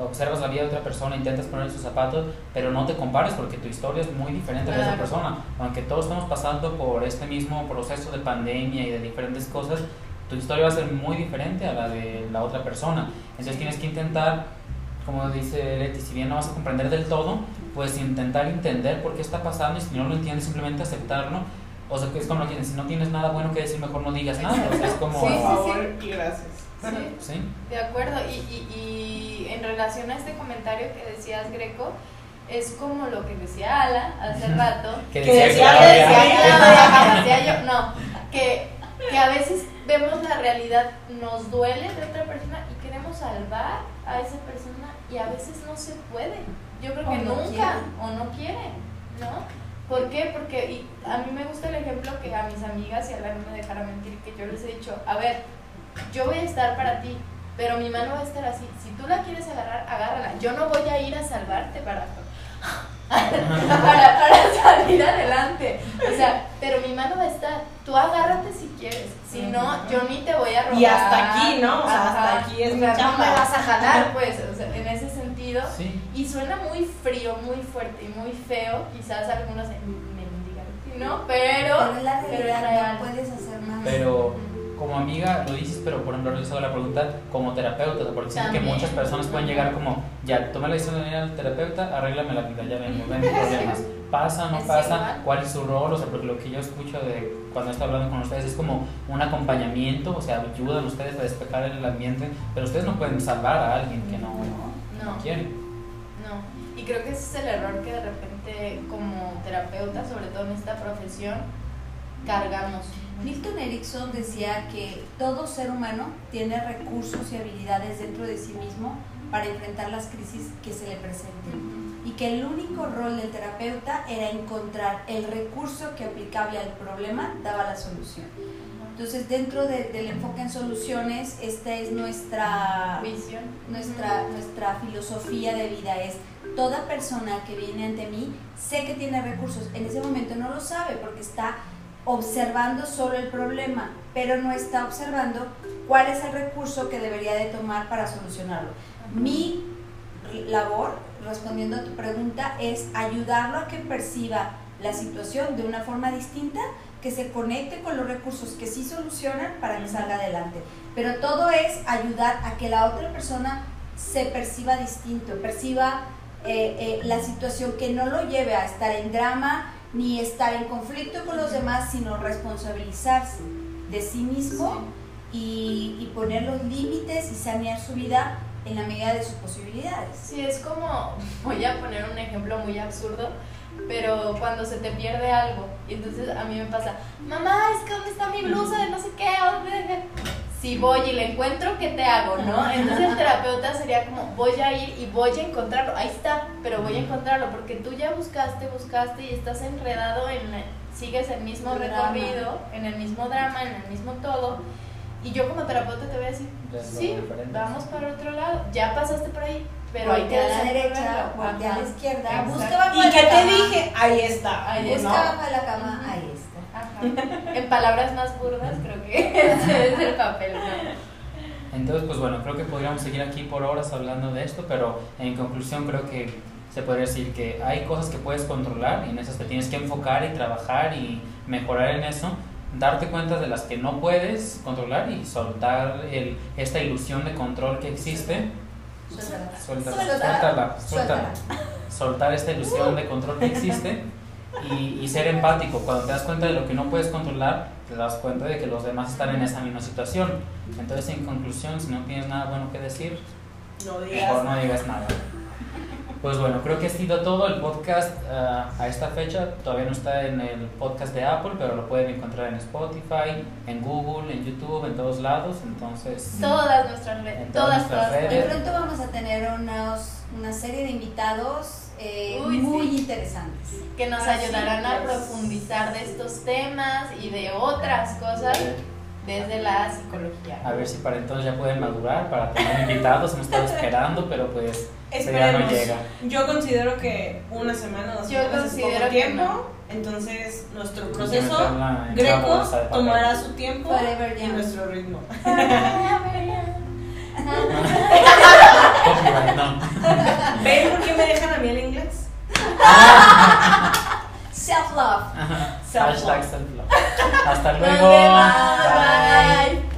Speaker 4: observas la vida de otra persona, intentas poner sus zapatos, pero no te compares porque tu historia es muy diferente a la de esa persona. Aunque todos estamos pasando por este mismo proceso de pandemia y de diferentes cosas, tu historia va a ser muy diferente a la de la otra persona. Entonces tienes que intentar, como dice Leti, si bien no vas a comprender del todo, pues intentar entender por qué está pasando y si no lo entiendes, simplemente aceptarlo. O sea, es como lo que si no tienes nada bueno que decir, mejor no digas nada. O sea, es como...
Speaker 3: Por
Speaker 2: Sí, sí,
Speaker 3: favor y gracias.
Speaker 2: Sí.
Speaker 4: ¿Sí?
Speaker 2: De acuerdo, y, y, y en relación a este comentario que decías, Greco, es como lo que decía Ala hace rato.
Speaker 4: Que
Speaker 3: Que
Speaker 4: decía
Speaker 3: decía-.
Speaker 2: Ah, decía yo, no, que, que a veces vemos la realidad, nos duele de otra persona y queremos salvar a esa persona y a veces no se puede. Yo creo que
Speaker 1: O no
Speaker 2: nunca
Speaker 1: quiere.
Speaker 2: o no quiere, ¿no? ¿Por qué? Porque y a mí me gusta el ejemplo que a mis amigas, y a la no me dejará mentir, que yo les he dicho, a ver, yo voy a estar para ti, pero mi mano va a estar así. Si tú la quieres agarrar, agárrala. Yo no voy a ir a salvarte para, para, para salir adelante. O sea, pero mi mano va a estar. Tú agárrate si quieres. Si no, yo ni te voy a robar.
Speaker 3: Y hasta aquí, ¿no? O sea, hasta aquí es mi
Speaker 2: no
Speaker 3: chamba.
Speaker 2: me vas a jalar, pues. O sea, en ese sentido.
Speaker 4: Sí.
Speaker 2: Y suena muy frío, muy fuerte y muy feo. Quizás algunos me digan no, pero.
Speaker 1: Pero es la
Speaker 2: pero es
Speaker 1: realidad,
Speaker 2: real.
Speaker 1: no puedes hacer nada.
Speaker 4: Pero como amiga lo dices, pero por ejemplo, hago la pregunta como terapeuta, porque siento que muchas personas pueden llegar como, ya, tomé la decisión de venir al terapeuta, arréglame la vida, ya vengo, ven problemas. ¿Pasa, no pasa? ¿Cuál es su rol? O sea, porque lo que yo escucho de cuando estoy hablando con ustedes es como un acompañamiento, o sea, ayudan ustedes a despejar el ambiente, pero ustedes no pueden salvar a alguien que no,
Speaker 2: No.
Speaker 4: no quiere.
Speaker 2: No, y creo que ese es el error que de repente como terapeuta, sobre todo en esta profesión, cargamos.
Speaker 1: Milton Erickson decía que todo ser humano tiene recursos y habilidades dentro de sí mismo para enfrentar las crisis que se le presenten. Y que el único rol del terapeuta era encontrar el recurso que aplicable al problema daba la solución. Entonces, dentro de- del enfoque en soluciones, esta es nuestra
Speaker 2: Visión.
Speaker 1: nuestra, nuestra filosofía de vida. Es toda persona que viene ante mí sé que tiene recursos, en ese momento no lo sabe porque está observando solo el problema, pero no está observando cuál es el recurso que debería de tomar para solucionarlo. Mi labor, respondiendo a tu pregunta, es ayudarlo a que perciba la situación de una forma distinta que se conecte con los recursos que sí solucionan para que salga adelante. Pero todo es ayudar a que la otra persona se perciba distinto, perciba eh, eh, la situación que no lo lleve a estar en drama ni estar en conflicto con los demás, sino responsabilizarse de sí mismo y, y poner los límites y sanear su vida en la medida de sus posibilidades.
Speaker 2: Sí, es como, voy a poner un ejemplo muy absurdo, pero cuando se te pierde algo, y entonces a mí me pasa, mamá, es que dónde está mi blusa de no sé qué, ¿Dónde? Si voy y le encuentro, ¿qué te hago? ¿no? Entonces el terapeuta sería como, voy a ir y voy a encontrarlo, ahí está, pero voy a encontrarlo, porque tú ya buscaste, buscaste y estás enredado en, sigues el mismo
Speaker 1: El
Speaker 2: recorrido,
Speaker 1: drama.
Speaker 2: en el mismo drama, en el mismo todo, y yo como terapeuta te voy a decir, sí, vamos para otro lado, ya pasaste por ahí, pero
Speaker 1: voltea a la derecha, voltea a la izquierda, busca bajo
Speaker 3: ¿Y qué te dije? Ahí está.
Speaker 2: Ahí
Speaker 1: Busca
Speaker 3: ¿no?
Speaker 1: bajo la cama, ahí está.
Speaker 2: En palabras más burdas, creo que ese es el papel, ¿no?
Speaker 4: Entonces, pues bueno, creo que podríamos seguir aquí por horas hablando de esto, pero en conclusión creo que se podría decir que hay cosas que puedes controlar y en esas te tienes que enfocar y trabajar y mejorar en eso, darte cuenta de las que no puedes controlar y soltar el, esta ilusión de control que existe,
Speaker 1: Suéltala.
Speaker 4: suéltala,
Speaker 1: Suéltala.
Speaker 4: suéltala, suéltala,
Speaker 1: Suéltala.
Speaker 4: soltar esta ilusión de control que existe y, y ser empático. Cuando te das cuenta de lo que no puedes controlar, te das cuenta de que los demás están en esa misma situación. Entonces, en conclusión, si no tienes nada bueno que decir,
Speaker 3: No digas.
Speaker 4: mejor no digas nada. Pues bueno, creo que ha sido todo el podcast ah, a esta fecha. Todavía no está en el podcast de Apple, pero lo pueden encontrar en Spotify, en Google, en YouTube, en todos lados. Entonces,
Speaker 2: Todas nuestras redes,
Speaker 4: En todas
Speaker 2: todas,
Speaker 4: nuestras
Speaker 2: todas.
Speaker 4: Redes.
Speaker 1: pronto vamos a tener unos, una serie de invitados eh,
Speaker 2: Uy,
Speaker 1: muy
Speaker 2: sí.
Speaker 1: interesantes.
Speaker 2: que nos
Speaker 3: Así
Speaker 2: ayudarán a
Speaker 3: es.
Speaker 2: profundizar de estos temas y de otras cosas desde la psicología.
Speaker 4: a ver si para entonces ya pueden madurar para tener invitados. Hemos estado esperando, pero pues ya no llega.
Speaker 3: Yo considero que una semana dos
Speaker 2: Yo
Speaker 3: semanas es
Speaker 2: considero
Speaker 3: poco
Speaker 2: que
Speaker 3: tiempo.
Speaker 2: no.
Speaker 3: Entonces, nuestro
Speaker 4: que
Speaker 3: proceso
Speaker 4: una
Speaker 3: greco tomará su tiempo y nuestro ritmo.
Speaker 4: No.
Speaker 3: ¿Ven por qué me dejan a mí el inglés?
Speaker 1: Self-love.
Speaker 3: Self-love.
Speaker 4: Hashtag self-love. Hasta luego.
Speaker 2: vemos.
Speaker 4: Bye.
Speaker 2: Bye.